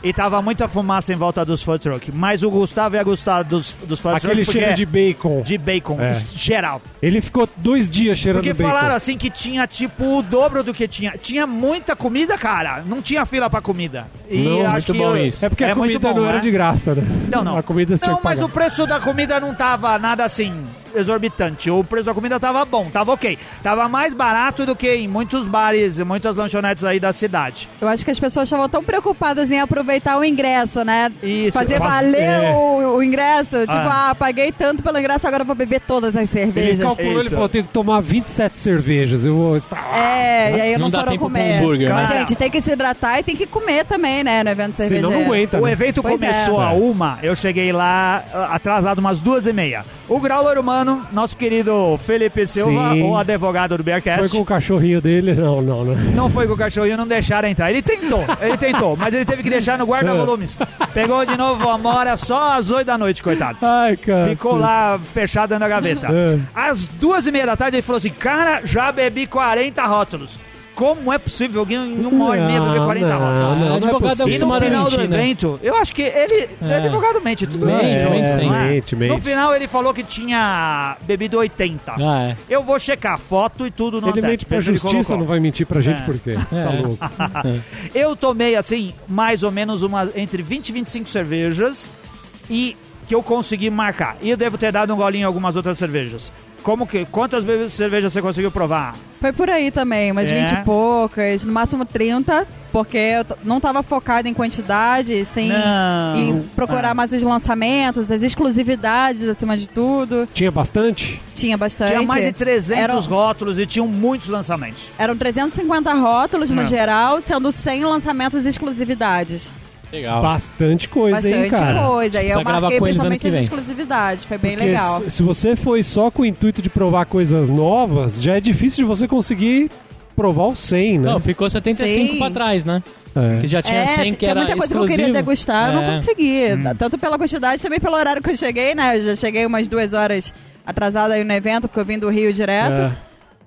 e tava muita fumaça em volta dos food truck. Mas o Gustavo ia gostar dos, dos food Aquele truck porque cheiro é de bacon. de bacon, É. geral. Ele ficou dois dias cheirando Porque bacon. falaram assim que tinha tipo o dobro do que tinha. Tinha muita comida, cara. Não tinha fila pra comida. E Não, acho muito que bom eu- isso. É porque a muito comida bom, não era né? de graça, né? Não, não. A comida Não, mas pagar. o preço da comida não tava nada assim exorbitante. O preço da comida tava bom, tava ok. Tava mais barato do que em muitos bares e muitas lanchonetes aí da cidade. Eu acho que as pessoas estavam tão preocupadas em aproveitar o ingresso, né? Isso. Fazer Faz- valer é. o, o ingresso. Tipo, Ah. ah, paguei tanto pelo ingresso, agora eu vou beber todas as Ele cervejas. calculou, ele Isso. falou, tem que tomar 27 cervejas. Eu vou estar. É, e aí não, Não dá foram tempo comer. pro hambúrguer, Mas, né? gente, tem que se hidratar e tem que comer também, né? No evento cervejeiro. Senão não aguenta. O né? evento Pois começou é. a uma, eu cheguei lá ah, atrasado umas duas e meia. O Grauler Humano, nosso querido Felipe Silva, Sim. o advogado do Bearcast. Foi com o cachorrinho dele? Não, não, né? Não foi com o cachorrinho, não deixaram entrar. Ele tentou, ele tentou, mas ele teve que deixar no guarda-volumes. Pegou de novo a mora só às oito da noite, coitado. Ai, cara. Ficou lá fechado da gaveta. É. Às duas e meia da tarde ele falou assim: Cara, já bebi 40 rótulos. Como é possível alguém em uma hora e meia beber 40 Não, rótulos? não, não é advogado é. E no acostumado a final do né? evento, eu acho que ele. É. Advogado mente, tudo Mente, mente, mente, não é? Mente, mente. No final ele falou que tinha bebido 80. Ah, é. Eu vou checar foto e tudo no Ele mente pra justiça, não vai mentir pra gente É. por quê? Você É. tá louco. Eu tomei, assim, mais ou menos uma, entre 20 e 25 cervejas e que eu consegui marcar. E eu devo ter dado um golinho em algumas outras cervejas. Como que, quantas cervejas você conseguiu provar? Foi por aí também, umas É? 20 e poucas, no máximo 30, porque eu não tava focada em quantidade, sim. Não. Em procurar Ah. mais os lançamentos, as exclusividades acima de tudo. Tinha bastante? Tinha bastante. Tinha mais de 300 Eram- rótulos e tinham muitos lançamentos. Eram 350 rótulos no geral, sendo 100 lançamentos e exclusividades. Legal. Bastante coisa, hein, Bastante cara? coisa. E eu marquei principalmente as exclusividades. Foi bem Porque legal. se, você foi só com o intuito de provar coisas novas, já é difícil de você conseguir provar o 100, né? Não, ficou 75 Sim. pra trás, né? É. Que já tinha é, 100 que tinha era muita coisa exclusivo. que eu queria degustar, eu É. não consegui. Hum. Tanto pela quantidade, também pelo horário que eu cheguei, né? Eu já cheguei umas duas horas atrasada aí no evento, porque eu vim do Rio direto. É.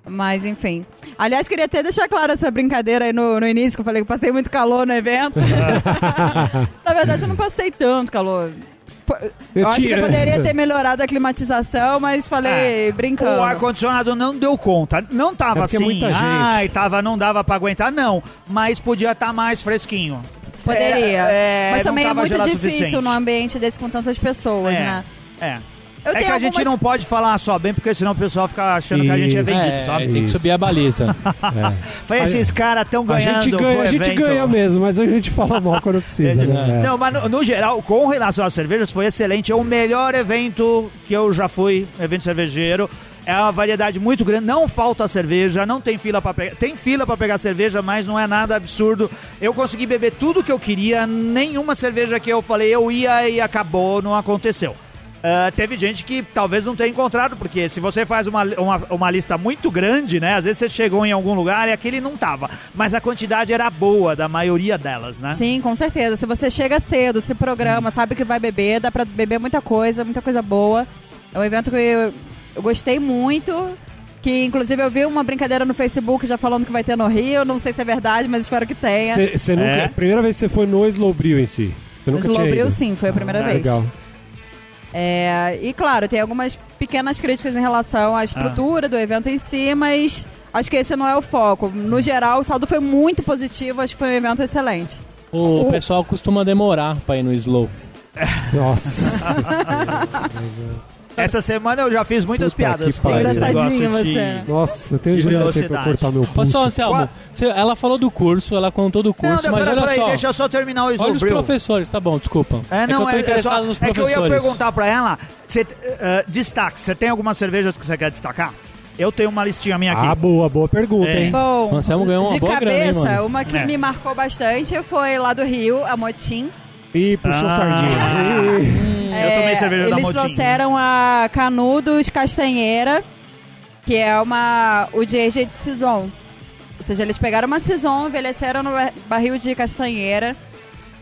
Mas, enfim. Aliás, queria até deixar claro essa brincadeira aí no, no início, que eu falei que eu passei muito calor no evento. Na verdade, eu não passei tanto calor. Eu, Eu acho que eu poderia ter melhorado a climatização, mas falei É. brincando. O ar-condicionado não deu conta. Não tava É é assim, muita gente. ai, tava, não dava pra aguentar, não. Mas podia estar mais fresquinho. Poderia. É, é, mas também é muito difícil num ambiente desse com tantas pessoas, É. né? É. Eu é que a gente algumas- não pode falar só bem, porque senão o pessoal fica achando que a gente é Isso. vendido, É, sabe? tem que Isso. subir a baliza. É. Foi esses caras tão A ganhando gente ganha, a gente ganha mesmo, mas a gente fala mal quando precisa, né? É. Não, mas no, no geral, com relação às cervejas, foi excelente. É o melhor evento que eu já fui, evento cervejeiro. É uma variedade muito grande, não falta cerveja, não tem fila para pegar. Tem fila para pegar cerveja, mas não é nada absurdo. Eu consegui beber tudo que eu queria, nenhuma cerveja que eu falei eu ia e acabou, não aconteceu. Ah, teve gente que talvez não tenha encontrado, porque se você faz uma, uma, uma lista muito grande, né? Às vezes você chegou em algum lugar e aquele não tava. Mas a quantidade era boa da maioria delas, né? Sim, com certeza. Se você chega cedo, se programa, sabe que vai beber, dá pra beber muita coisa, muita coisa boa. É um evento que eu, eu gostei muito. Que inclusive eu vi uma brincadeira no Facebook já falando que vai ter no Rio. Não sei se é verdade, mas espero que tenha. Cê- cê nunca, É? a primeira vez que você foi no Slowbril em si? Você No nunca tinha ido? sim, foi a primeira Ah, vez. Legal. É, e claro, tem algumas pequenas críticas em relação à estrutura do evento em si, mas acho que esse não é o foco. No geral, o saldo foi muito positivo, acho que foi um evento excelente. O pessoal costuma demorar pra ir no slow. Nossa. Essa semana eu já fiz muitas Puta piadas que com pariu. esse Engraçadinho negócio de... você. Nossa, eu tenho De aqui pra velocidade. cortar meu Ô, pulso. só, Anselmo, você- ela falou do curso, ela contou do curso, não, mas pera, olha peraí, só. deixa eu só terminar o Olha os professores, tá bom, desculpa. É, não, que eu tô é, é, interessado só, nos é que eu professores. ia perguntar pra ela, cê, eh, destaque, você tem algumas cervejas que você quer destacar? Eu tenho uma listinha minha aqui. Ah, boa, boa pergunta, É. hein? Bom, Anselmo ganhou uma de boa grana, hein, cabeça, uma que É. me marcou bastante foi lá do Rio, a Motim. Ih, puxou Ah. sardinha. Ih. Eu tomei cerveja da É, Eles trouxeram a Canudos Castanheira, que é uma o de de Saison. Ou seja, eles pegaram uma Saison, envelheceram no bar- barril de castanheira.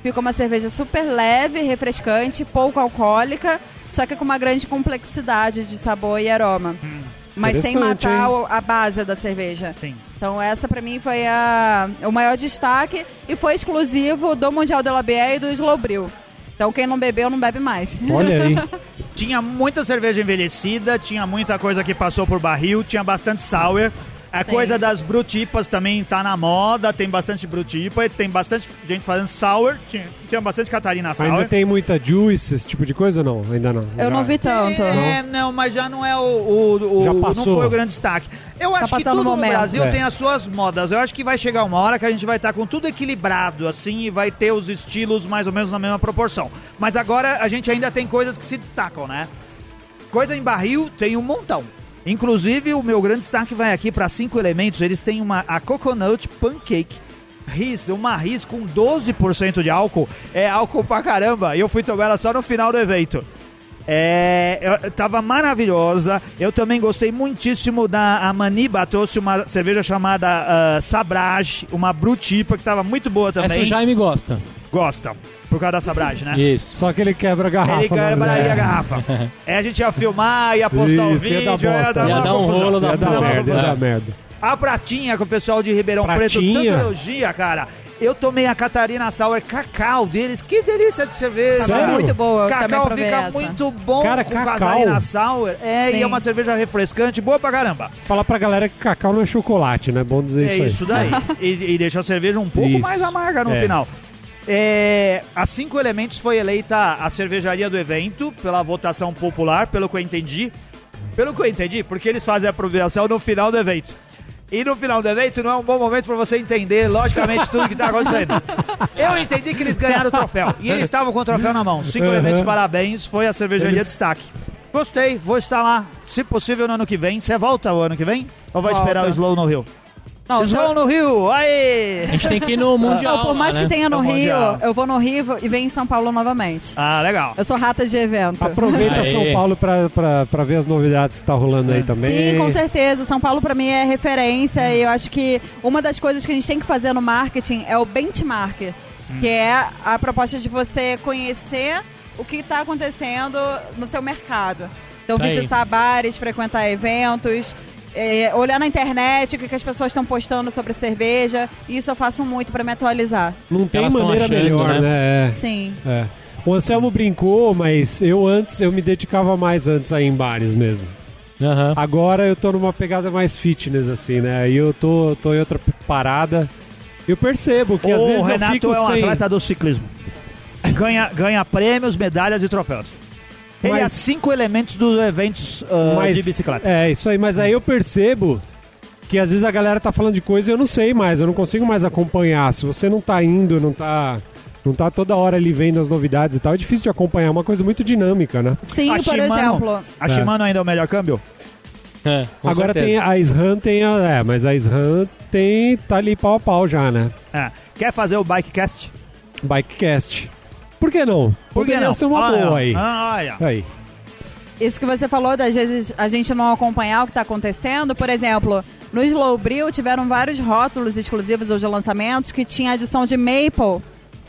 Ficou uma cerveja super leve, refrescante, pouco alcoólica, só que com uma grande complexidade de sabor e aroma. mas sem matar hein? a base da cerveja. Sim. Então essa pra mim foi a, o maior destaque e foi exclusivo do Mundial de la Bière e do Slow Brew. Então quem não bebeu não bebe mais. Olha aí. Tinha muita cerveja envelhecida, tinha muita coisa que passou por barril, tinha bastante sour. A Sim. coisa das brutipas também tá na moda, tem bastante brutipa, e tem bastante gente fazendo sour, tinha, tinha bastante Catarina sour. Ainda tem muita juice, esse tipo de coisa ou não? Ainda não. Eu Já- não vi tanto. É, não, mas já não é o. o, o- Já não passou. foi o grande destaque. Eu acho que tudo o no momento. Brasil É. tem as suas modas. Eu acho que vai chegar uma hora que a gente vai estar com tudo equilibrado, assim, e vai ter os estilos mais ou menos na mesma proporção. Mas agora a gente ainda tem coisas que se destacam, né? Coisa em barril tem um montão. Inclusive, o meu grande destaque vai aqui para cinco elementos. Eles têm uma a Coconut Pancake. Riz, uma Riz com 12% de álcool. É álcool pra caramba. E eu fui tomar ela só no final do evento. É, eu- tava maravilhosa. Eu também gostei muitíssimo da Amaniba. Trouxe uma cerveja chamada ah, Sabrage, uma Brutipa, que tava muito boa também. Essa o Jaime gosta. Gosta, por causa da Sabrage, né? Isso. Só que ele quebra a garrafa. Ele né? quebraria a garrafa. É, a gente ia filmar, ia postar o Isso, ia vídeo, dar bosta. Ia uma dar um rolo da Ia dar merda, ia É. dar merda. A pratinha que o pessoal de Ribeirão Preto Pratinha? tanto elogia, cara. Eu tomei a Catarina Sour Cacau deles. Que delícia de cerveja. Sério? Tava muito boa, Cacau fica essa. muito bom Cara, com cacau. Catarina Sour. É, e Sim. é uma cerveja refrescante, boa pra caramba. Fala pra galera que cacau não é chocolate, né? Bom dizer É isso aí. isso daí. e, e deixa a cerveja um pouco Isso. mais amarga no É. final. É, a Cinco Elementos foi eleita a cervejaria do evento pela votação popular, pelo que eu entendi. Pelo que eu entendi, porque eles fazem a aprovação no final do evento. E no final do evento não é um bom momento para você entender, logicamente, tudo que está acontecendo. Eu entendi que eles ganharam o troféu. E eles estavam com o troféu na mão. Cinco Uhum. elementos, parabéns. Foi a cervejaria Eles- destaque. Gostei, vou estar lá, se possível, no ano que vem. Você volta o ano que vem? Ou vai Volta. esperar o Slow no Rio? Não, eu- Slow no Rio! Aê! A gente tem que ir no Mundial. Não, por mais lá, que né? tenha no É o Rio, Mundial. eu vou no Rio e venho em São Paulo novamente. Ah, legal. Eu sou rata de evento. Aproveita Aê. São Paulo pra, pra, pra ver as novidades que tá rolando aí também. Sim, com certeza. São Paulo pra mim é referência e eu acho que uma das coisas que a gente tem que fazer no marketing é o benchmark, que é a proposta de você conhecer o que está acontecendo no seu mercado. Então, aí. visitar bares, frequentar eventos, é, olhar na internet o que, que as pessoas estão postando sobre cerveja. Isso eu faço muito para me atualizar. Não tem Elas maneira achando, melhor, né? né? Sim. É, é. O Anselmo brincou, mas eu antes, eu me dedicava mais antes aí em bares mesmo. Aham. Agora eu tô numa pegada mais fitness, assim, né? Aí eu tô, tô em outra parada. Eu percebo que às o vezes Renato eu fico é um sem... atleta do ciclismo. Ganha, ganha prêmios, medalhas e troféus. Ele Mas- é cinco elementos dos eventos ah, mas, de bicicleta. É, isso aí, mas aí eu percebo que às vezes a galera tá falando de coisa e eu não sei mais, eu não consigo mais acompanhar. Se você não tá indo, não tá, não tá toda hora ali vendo as novidades e tal, é difícil de acompanhar, é uma coisa muito dinâmica, né? Sim, A por Shimano- exemplo. A Shimano ainda é o melhor câmbio? É, com Agora certeza. tem a SRAM tem a, é, mas a SRAM tem tá ali pau a pau já, né? É. Quer fazer o Bikecast? Bikecast. Por que não? Por que Poderia não? ser uma Olha, boa aí. ah, Olha. Aí. Isso que você falou, das vezes a gente não acompanhar o que está acontecendo. Por exemplo, no Slow Brew tiveram vários rótulos exclusivos ou de lançamentos que tinha adição de maple.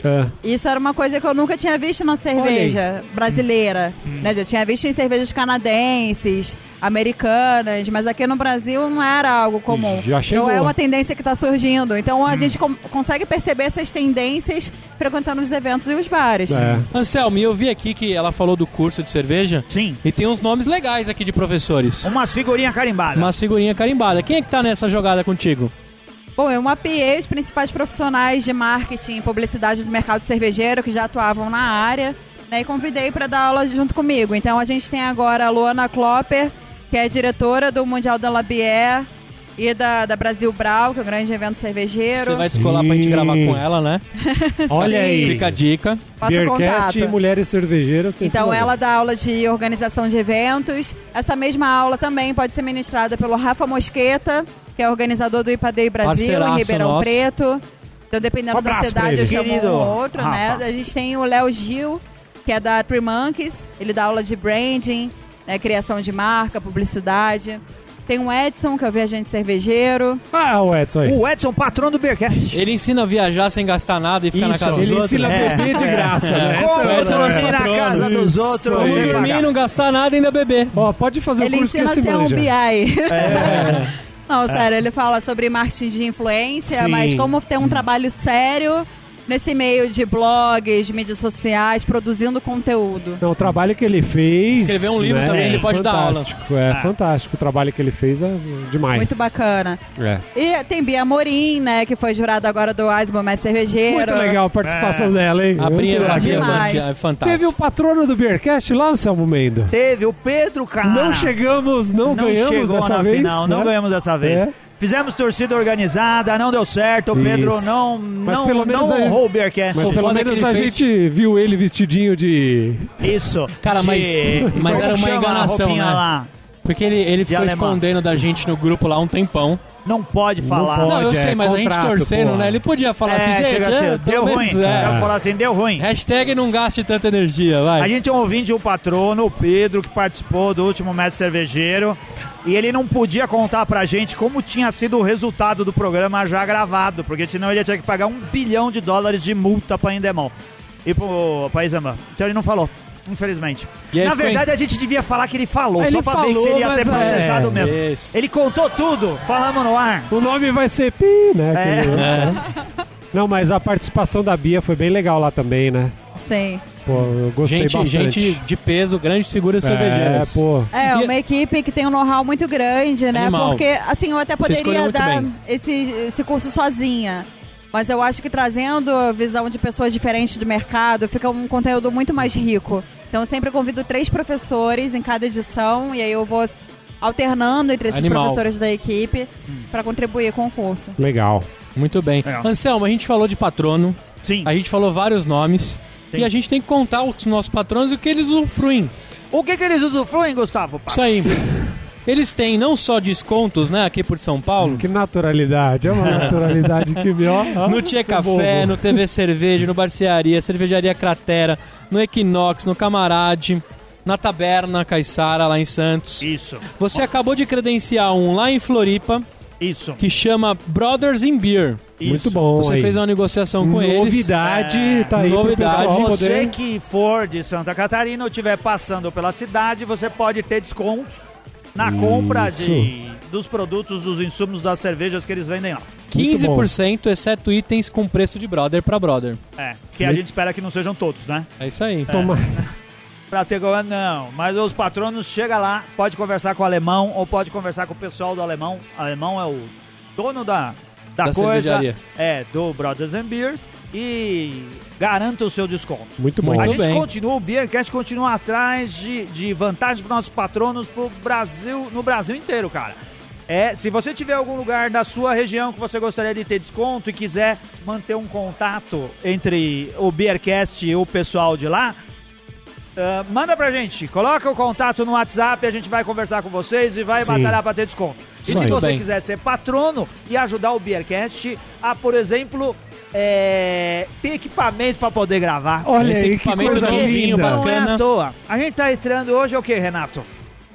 É. Isso era uma coisa que eu nunca tinha visto na cerveja brasileira. Hum. Né? Já tinha visto em cervejas canadenses, americanas, mas aqui no Brasil não era algo comum. Já chegou. Então é uma tendência que está surgindo. Então Hum. a gente com- consegue perceber essas tendências frequentando os eventos e os bares. É. Anselmo, eu vi aqui que ela falou do curso de cerveja Sim. e tem uns nomes legais aqui de professores. Umas figurinhas carimbadas. Umas figurinhas carimbadas. Quem é que tá nessa jogada contigo? Bom, eu mapeei os principais profissionais de marketing e publicidade do mercado cervejeiro que já atuavam na área né, e convidei para dar aula junto comigo. Então a gente tem agora a Luana Klopper, que é diretora do Mundial da Labier e da, da Brasil Brau, que é o grande evento cervejeiro. Você vai descolar pra gente Sim. gravar com ela, né? Olha aí. Fica a dica. Beercast e mulheres cervejeiras tem Então a ela dá aula de organização de eventos. Essa mesma aula também pode ser ministrada pelo Rafa Mosqueta, que é organizador do IPADEI Brasil Parceiraço em Ribeirão nosso. Preto. Então, dependendo Um da cidade, ele. eu chamo Querido um ou outro, Rafa. né? A gente tem o Léo Gil, que é da Three Monkeys. Ele dá aula de branding, né, criação de marca, publicidade. Tem o Edson, que é o viajante cervejeiro. Ah, o Edson aí. O Edson, patrão do Beercast. Ele ensina a viajar sem gastar nada e ficar na Isso, casa dos Ele outros. ensina a É. beber de graça, né? Essa Como é Edson dormir na casa dos Isso. outros Como Dormir, não gastar nada e ainda beber. Ó, pode fazer ele o curso que ensina a ser um. BI. É. Não, sério, ele fala sobre marketing de influência, Sim. mas como ter um trabalho sério nesse meio de blogs, mídias sociais, produzindo conteúdo. Não, o trabalho que ele fez. Escrever um livro né, também, ele é pode dar aula. fantástico, É Ah. fantástico. O trabalho que ele fez é demais. Muito bacana. É. E tem Bia Morim, né, que foi jurada agora do Asbo Mais Cervejeiro. Muito legal a participação É. dela, hein? A Brinha, Muito a Brinha legal. Demais. é fantástica. Teve o patrono do Beercast lá, Anselmo Mendo. Teve o Pedro, cara. Não chegamos, não, não ganhamos dessa vez. final, não né? ganhamos dessa vez. É. Fizemos torcida organizada, não deu certo. O Pedro Isso. não, Mas não, pelo menos não a honrou o Beercast. Mas pelo é menos a fez- gente viu ele vestidinho de. Isso. Cara, mas- mas como era uma enganação, roupinha né? Lá? Porque ele, ele ficou alemã. escondendo da gente no grupo lá um tempão. Não pode falar. pode. não, eu é sei, mas a gente contrato, torcendo, porra. né? Ele podia falar assim, É, gente, chega é, assim, pelo deu menos ruim. é. Eu falar assim, deu ruim. Hashtag não gaste tanta energia, vai. A gente é um ouvinte de um patrono, o Pedro, que participou do último mestre cervejeiro. E ele não podia contar pra gente como tinha sido o resultado do programa já gravado, porque senão ele ia ter que pagar um bilhão de dólares de multa pra Endemol e pro País Então ele não falou, infelizmente. E Na verdade, a gente devia falar que ele falou, Ele só pra ver que falou, se ele ia ser mas é, processado mesmo. isso. Ele contou tudo, falamos no ar. O nome vai ser Pi, né? É. Aquele- Não, mas a participação da Bia foi bem legal lá também, né? Sim. Pô, eu gostei Gente, bastante. gente de peso, grandes figuras é, cervejeiras. pô. É, uma equipe que tem um know-how muito grande, né? Animal. Porque, assim, eu até poderia dar esse, esse curso sozinha. Mas eu acho que trazendo a visão de pessoas diferentes do mercado, fica um conteúdo muito mais rico. Então eu sempre convido três professores em cada edição, e aí eu vou alternando entre esses Animal. professores da equipe para contribuir com o curso. Legal. Muito bem. Legal. Anselmo, a gente falou de patrono, Sim. a gente falou vários nomes. Sim. E a gente tem que contar os nossos patronos e o que eles usufruem. O que, que eles usufruem, Gustavo? Isso aí. Eles têm não só descontos, né, aqui por São Paulo, Que naturalidade. É uma naturalidade que me ó, ó, no Tia Café, bobo. no TV Cerveja, no Barcearia, Cervejaria Cratera, no Equinox, no Camarade, na Taberna Caiçara, lá em Santos. Isso, Você acabou de credenciar um lá em Floripa, isso. que chama Brothers in Beer. isso. Muito bom. Você aí. fez uma negociação com eles. Novidade, É, tá aí novidade. pro pessoal Você poder... que for de Santa Catarina ou estiver passando pela cidade, você pode ter desconto na compra de, dos produtos, dos insumos das cervejas que eles vendem lá. Muito bom. 15%, exceto itens com preço de brother pra brother. É, que a gente espera que não sejam todos, né? É isso aí. Toma... Pra ter não, mas os patronos chega lá, pode conversar com o alemão ou pode conversar com o pessoal do alemão. O alemão é o dono da, da, Da coisa, cervejaria. é do Brothers and Beers e garanta o seu desconto. Muito bom. Muito a gente bem. continua, o Beercast continua atrás de, de vantagens para nossos patronos pro Brasil, no Brasil inteiro, cara. É, se você tiver algum lugar da sua região que você gostaria de ter desconto e quiser manter um contato entre o Beercast e o pessoal de lá, ah, manda pra gente, coloca o contato no WhatsApp, a gente vai conversar com vocês e vai Sim. batalhar pra ter desconto. E Isso se aí. você Bem. quiser ser patrono e ajudar o Beercast a, por exemplo, é, ter equipamento pra poder gravar. Olha Esse aí, que equipamento coisa novinho, linda. Não é bacana. à toa. A gente tá estreando hoje é o que, Renato?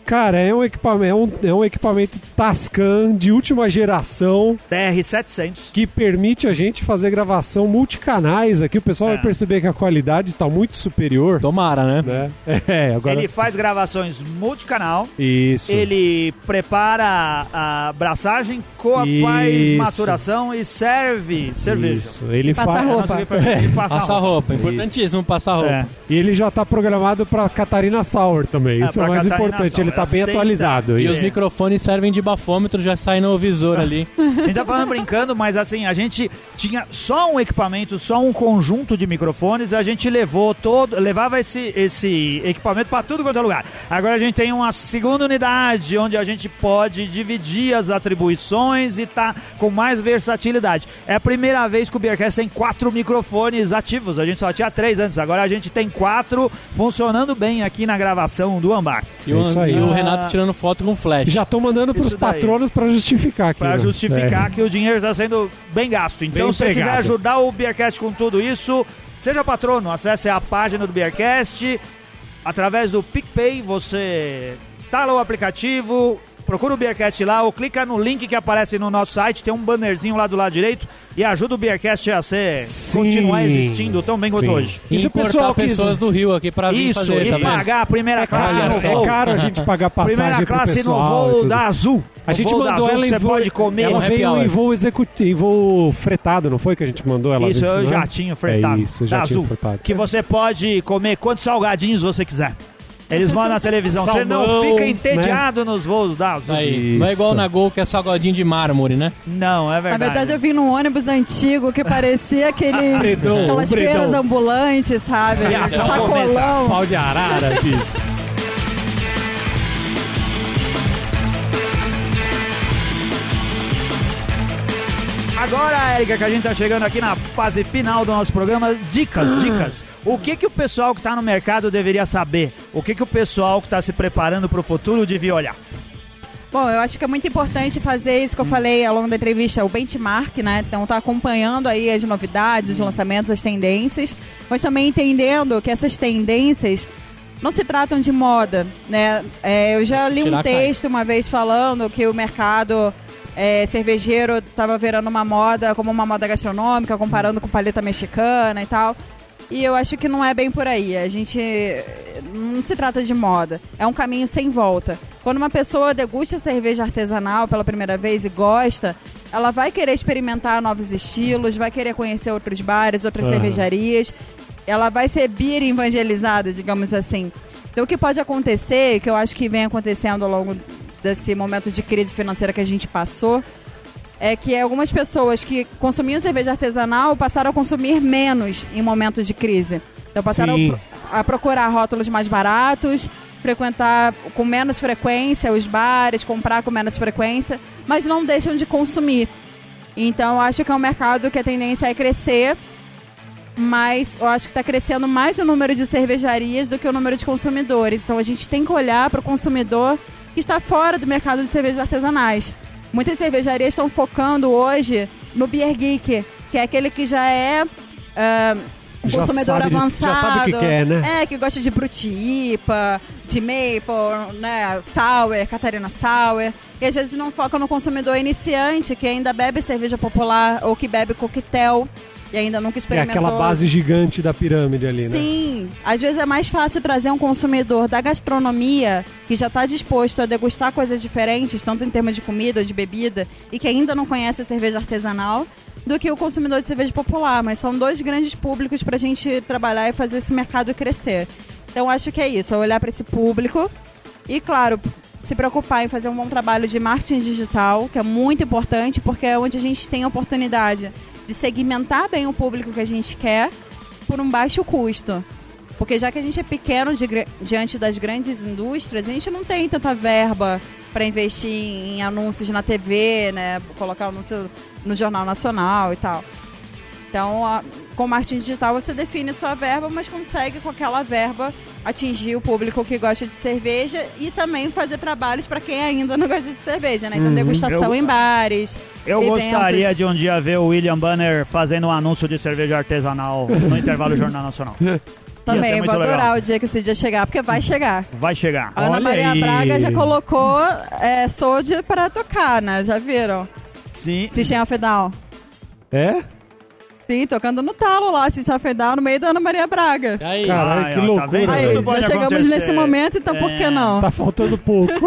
Cara, é um equipamento, é um, é um equipamento Tascam de última geração TR-700. que permite a gente fazer gravação multicanais aqui. O pessoal É. vai perceber que a qualidade está muito superior. Tomara, né? Né? É, agora. Ele faz gravações multicanal. Isso. Ele prepara a braçagem, coa, faz maturação e serve cerveja. Isso. Ele Passa faz. roupa. Ele passa Passar roupa. roupa. Importantíssimo passar roupa. É. E ele já está programado para Catarina Sour também. É, Isso é mais Catarina importante. Sour. Ele está bem atualizado. E os microfones servem de bafômetro, já sai no visor ali. A gente tá falando brincando, mas assim, a gente tinha só um equipamento, só um conjunto de microfones, a gente levou todo, levava esse, esse equipamento para tudo quanto é lugar. Agora a gente tem uma segunda unidade onde a gente pode dividir as atribuições e tá com mais versatilidade. É a primeira vez que o Beercast tem quatro microfones ativos, a gente só tinha três antes, agora a gente tem quatro funcionando bem aqui na gravação do Ambar. E o, É isso aí. e o Ah. Renato tirando foto com flash. Já estou mandando para os patronos para justificar aqui. Para né? justificar que o dinheiro está sendo bem gasto. Então, Bem se você quiser ajudar o Beercast com tudo isso, seja patrono, acesse a página do Beercast. Através do PicPay, você instala o aplicativo, Procura o Beercast lá ou clica no link que aparece no nosso site, tem um bannerzinho lá do lado direito e ajuda o Beercast a ser, Sim. continuar existindo tão bem quanto hoje. E se o importar pessoal pessoas do Rio aqui pra vir Isso, fazer, e tá pagar a primeira classe Olha no. É voo. caro a gente pagar passagem Primeira pro classe pessoal no e voo da Azul. A gente mandou Azul ela em você voo, pode comer. Ela happy veio em voo executivo, em voo fretado, não foi que a gente mandou ela? Isso, é o né? jatinho fretado. É isso, da jatinho Azul. fretado. Que você pode comer quantos salgadinhos você quiser. Eles mandam na televisão. Você não Salmão, fica né? entediado nos voos da Azul. Aí, não é igual Isso. na Gol que é salgadinho de mármore, né? Não, é Na verdade. verdade, eu vim num ônibus antigo que parecia aqueles, Bredão, aquelas bredão. feiras ambulantes, sabe? Criação Sacolão. Pau de arara, bicho. Agora, Érica, que a gente tá chegando aqui na fase final do nosso programa, dicas, dicas. O que que o pessoal que tá no mercado deveria saber? O que que o pessoal que tá se preparando pro futuro devia olhar? Bom, eu acho que é muito importante fazer isso que eu falei ao longo da entrevista, o benchmark, né? Então tá acompanhando aí as novidades, os lançamentos, as tendências, mas também entendendo que essas tendências não se tratam de moda, né? É, eu já li um texto uma vez falando que o mercado é, cervejeiro estava virando uma moda como uma moda gastronômica, comparando com paleta mexicana e tal. E eu acho que não é bem por aí. A gente não se trata de moda. É um caminho sem volta. Quando uma pessoa degusta cerveja artesanal pela primeira vez e gosta, ela vai querer experimentar novos estilos, vai querer conhecer outros bares, outras Aham. cervejarias. Ela vai ser beer evangelizada, digamos assim. Então o que pode acontecer, que eu acho que vem acontecendo ao longo desse momento de crise financeira que a gente passou, é que algumas pessoas que consumiam cerveja artesanal passaram a consumir menos em momentos de crise. Então passaram Sim. a pro- a procurar rótulos mais baratos, frequentar com menos frequência os bares, comprar com menos frequência, mas não deixam de consumir. Então acho que é um mercado que a tendência é crescer, mas eu acho que está crescendo mais o número de cervejarias do que o número de consumidores. Então a gente tem que olhar para o consumidor está fora do mercado de cervejas artesanais. Muitas cervejarias estão focando hoje no Beer Geek, que é aquele que já é ah, um Já consumidor sabe de- já avançado. sabe o que quer, né? É, que gosta de brutipa, de maple, né, sour, Catarina sour. E às vezes não foca no consumidor iniciante, que ainda bebe cerveja popular ou que bebe coquetel e ainda nunca É experimentou. aquela base gigante da pirâmide ali, né? Sim, às vezes é mais fácil trazer um consumidor da gastronomia que já está disposto a degustar coisas diferentes, tanto em termos de comida, de bebida, e que ainda não conhece a cerveja artesanal, do que o consumidor de cerveja popular. Mas são dois grandes públicos para a gente trabalhar e fazer esse mercado crescer. Então acho que é isso, é olhar para esse público e, claro, se preocupar em fazer um bom trabalho de marketing digital, que é muito importante, porque é onde a gente tem a oportunidade de segmentar bem o público que a gente quer por um baixo custo. Porque já que a gente é pequeno de diante das grandes indústrias, a gente não tem tanta verba para investir em anúncios na TV, né? Colocar anúncio no Jornal Nacional e tal. Então, a- com marketing digital você define sua verba, mas consegue com aquela verba atingir o público que gosta de cerveja e também fazer trabalhos para quem ainda não gosta de cerveja, né? Então, degustação Eu- em bares. Eu eventos. gostaria de um dia ver o William Banner fazendo um anúncio de cerveja artesanal no intervalo do Jornal Nacional. Também, vou adorar legal. o dia que esse dia chegar, porque vai chegar. Vai chegar. A Ana Olha Maria aí. Braga já colocou é, Soldier para tocar, né? Já viram? Sim. System of a Down. É? Sim, tocando no talo lá, a Down, no meio da Ana Maria Braga. Aí? Caralho, Ai, que ó, tá loucura. vendo? Aí, Tudo já chegamos acontecer. nesse momento, então por que É. não? Tá faltando pouco.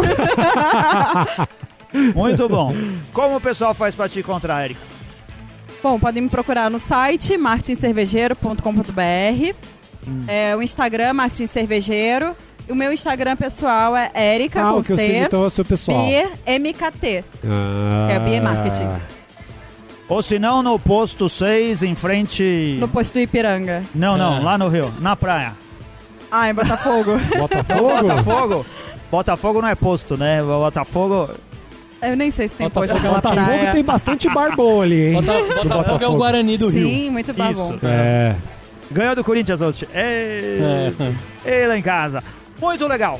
Muito bom. Como o pessoal faz pra te encontrar, Erika? Bom, podem me procurar no site martincervejeiro.com.br, Hum. é, o Instagram Martin Cervejeiro, e o meu Instagram pessoal é Erika ah, com o que eu sigo C, então é o seu pessoal. Beer MKT. Ah. É Beer Marketing. Ou se não, no posto 6, em frente... No posto do Ipiranga. Não, não, É. lá no Rio, na praia. Ah, em Botafogo. Botafogo? Botafogo? Botafogo não é posto, né? Botafogo... Eu nem sei se tem Botafogo- posto pela Botafogo praia. tem bastante bar bom ali, hein? Bota- Botafogo, é o Botafogo. Guarani do Rio. Sim, muito bom. Isso. É. Ganhou do Corinthians hoje. Ei, É. Ei, lá em casa. Muito legal.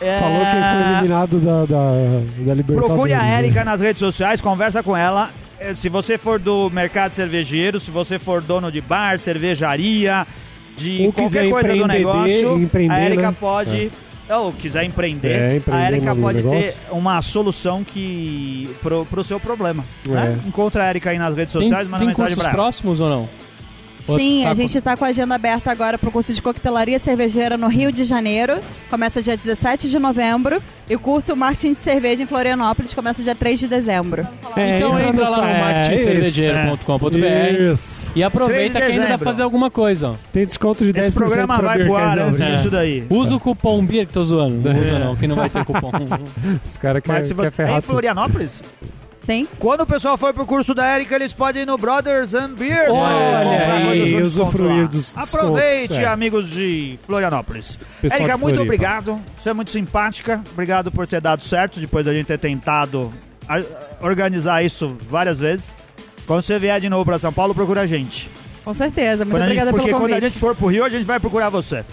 É, Falou que foi eliminado da, da, da Libertadores. Procure a né? Érica nas redes sociais, conversa com ela. Eh, Se você for do mercado cervejeiro, se você for dono de bar, cervejaria, de Ou qualquer coisa do negócio, a Érica né? pode ou quiser empreender, É, empreender a Erika pode negócio. ter uma solução que pro, pro seu problema. Né? É. Encontra a Erika aí nas redes Tem, sociais, manda tem mensagem pra ela. próximos ou não? Sim, tá a com- gente está com a agenda aberta agora para o curso de coquetelaria cervejeira no Rio de Janeiro. Começa dia 17 de novembro. E o curso Marketing de Cerveja em Florianópolis começa dia 3 de dezembro. É, Então entra lá no é, marketingcervejeiro.com.br e aproveita 3 que de ainda dá pra dezembro. fazer alguma coisa. ó. Tem desconto de 10% Esse programa pra vai beer pro ar antes É. disso daí. Usa o cupom BIR, que tô zoando. Não usa não, que não vai ter cupom. Os caras Mas querem se quer você é ferrar em tudo. Florianópolis, Quando o pessoal for pro curso da Erika, eles podem ir no Brothers and Beer. Olha né? Aí, com usufruir dos descontos, Aproveite, é. amigos de Florianópolis. Pessoal Erika, de muito Floripa. obrigado. Você é muito simpática. Obrigado por ter dado certo, depois da gente ter tentado organizar isso várias vezes. Quando você vier de novo pra São Paulo, procura a gente. Com certeza. Muito Quando a gente- obrigada porque pelo quando a convite. gente for pro Rio, a gente vai procurar você.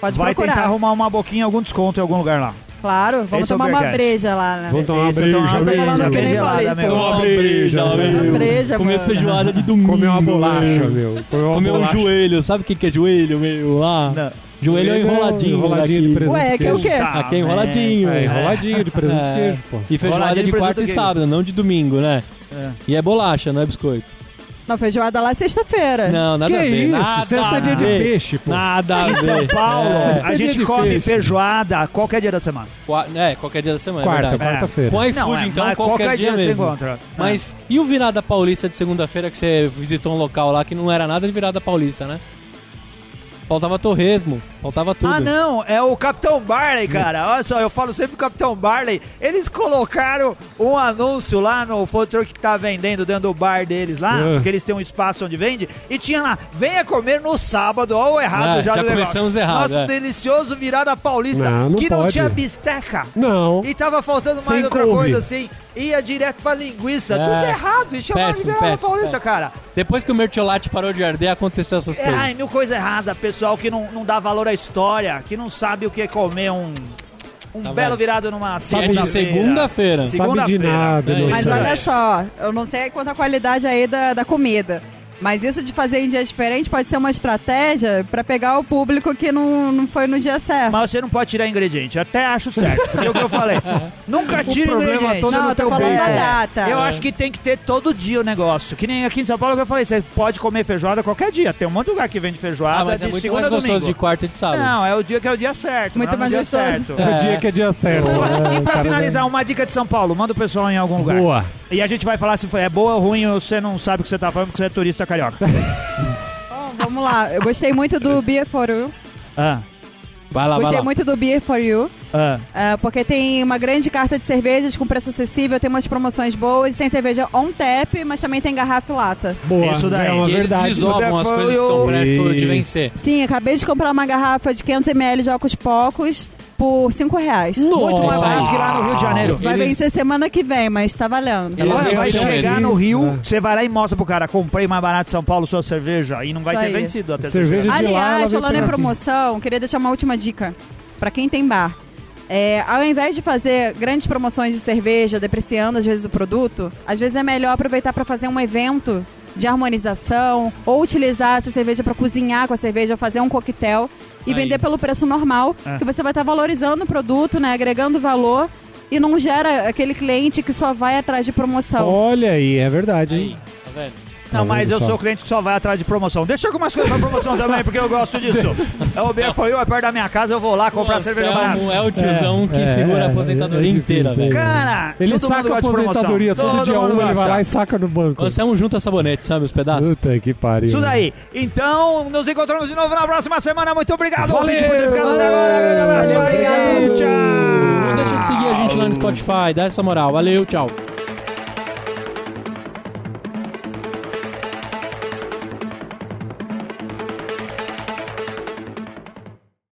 Pode vai procurar. tentar arrumar uma boquinha, algum desconto em algum lugar lá. Claro, vamos Esse é tomar uma breja lá, né? Vamos tomar uma Isso, breja, tomar uma breja, breja, paulista. meu. Uma breja, meu. breja, Comer mano. feijoada de domingo. Comer uma bolacha, meu. Comer uma Comer um joelho. Sabe o que que é joelho, meu? Lá. Não. Joelho é é enroladinho. enroladinho de presunto Ué, que é o quê? Tá, Aqui é enroladinho. É, meu. enroladinho de presunto É. e queijo, pô. E feijoada de quarta e sábado, não de domingo, né? É. E é bolacha, não é biscoito. Não, feijoada lá é sexta-feira. Não, nada que a ver. isso? Nada Sexta a é dia de ver. peixe, pô. Nada a Em São ver. Paulo, É. a gente Dia de come peixe. feijoada qualquer dia da semana. Qua- É, qualquer dia da semana, Quarta, é verdade. quarta-feira. Com iFood, é, então, mas qualquer, dia, você mesmo. encontra. Mas e o Virada Paulista de segunda-feira que você visitou um local lá que não era nada de Virada Paulista, né? Faltava torresmo, faltava tudo. Ah, não, é o Capitão Barley, cara. Olha só, eu falo sempre do Capitão Barley. Eles colocaram um anúncio lá no food truck que tá vendendo dentro do bar deles lá, Ah. porque eles têm um espaço onde vende, e tinha lá, venha comer no sábado, ó o errado Ah, já, já do negócio. começamos errado, Nosso é. delicioso virada paulista, Não, não que não pode. tinha bisteca. Não. E tava faltando mais Sem outra couve. coisa assim. Ia direto pra linguiça. É. Tudo errado. E chamaram de Péssimo, virada péssimo, paulista, cara. Depois que o mertiolate parou de arder, aconteceu essas É, coisas. ai, mil coisa errada. Pessoal que não, não dá valor à história, que não sabe o que é comer um, um Tá belo bom. virado numa é de segunda-feira. segunda-feira. Sim. Sabe de Segunda-feira. nada, É. Mas olha só, eu não sei quanto a qualidade aí da, da comida. Mas isso de fazer em dias diferentes pode ser uma estratégia pra pegar o público que não, não foi no dia certo. Mas você não pode tirar ingrediente. Até acho certo. Porque é o que eu falei. Nunca tira problema ingrediente. todo é Não, no eu tô falando da data. Eu acho que tem que ter todo dia o negócio. Que nem aqui em São Paulo que eu falei, você pode comer feijoada qualquer dia. Tem um monte de lugar que vende feijoada Ah, mas de é muito segunda mais a gostoso domingo. de quarta e de sábado. Não, é o dia que é o dia certo. Muito é mais dia gostoso. certo. É o dia que é dia certo. né? E pra Cara, finalizar, uma dica de São Paulo. Manda o pessoal em algum lugar. Boa. E a gente vai falar se foi é boa ou ruim, ou você não sabe o que você tá falando porque você é turista carioca. Bom, vamos lá. Eu gostei muito do Beer for You. ah, Vai lá, vai Gostei lá. muito do Beer for You. ah. ah, porque tem uma grande carta de cervejas com preço acessível, tem umas promoções boas, tem cerveja on tap, mas também tem garrafa e lata. Boa. Isso daí. É uma E eles verdade. desovam as coisas que estão de vencer. Sim, acabei de comprar uma garrafa de 500ml de álcool pocos por 5 reais. Muito mais barato que lá no Rio de Janeiro. Vai Eles- vencer semana que vem, mas tá valendo. Eles vai chegar no Rio, É. você vai lá e mostra pro cara, comprei mais barato em São Paulo sua cerveja e não vai Isso ter aí. vencido até Cerveja de lá, ela Aliás, veio falando em pegar aqui. promoção, queria deixar uma última dica pra quem tem bar. É, ao invés de fazer grandes promoções de cerveja, depreciando às vezes o produto, às vezes é melhor aproveitar para fazer um evento de harmonização ou utilizar essa cerveja para cozinhar com a cerveja, ou fazer um coquetel e Aí. vender pelo preço normal, É. que você vai estar valorizando o produto, né, agregando valor e não gera aquele cliente que só vai atrás de promoção. Olha aí, é verdade, Aí, hein? tá vendo? Não, mas eu só? sou cliente que só vai atrás de promoção. Deixa algumas coisas pra promoção também, porque eu gosto disso. É o Beer For You, é perto da minha casa, eu vou lá comprar Nossa, cerveja é, barata. um- é o tiozão que É, segura é, a aposentadoria é inteira, velho. é. Cara, Ele todo mundo saca a aposentadoria todo, Todo dia mundo um, ele vai lá e saca no banco. Você é um junta sabonete, sabe, os pedaços? Puta que pariu. Isso daí. Então, nos encontramos de novo na próxima semana. Muito obrigado, Valeu, ouvinte, por ter ficado até agora. Grande abraço obrigado. Tchau. Não deixa de seguir a gente lá no Spotify, dá essa moral. Valeu, tchau.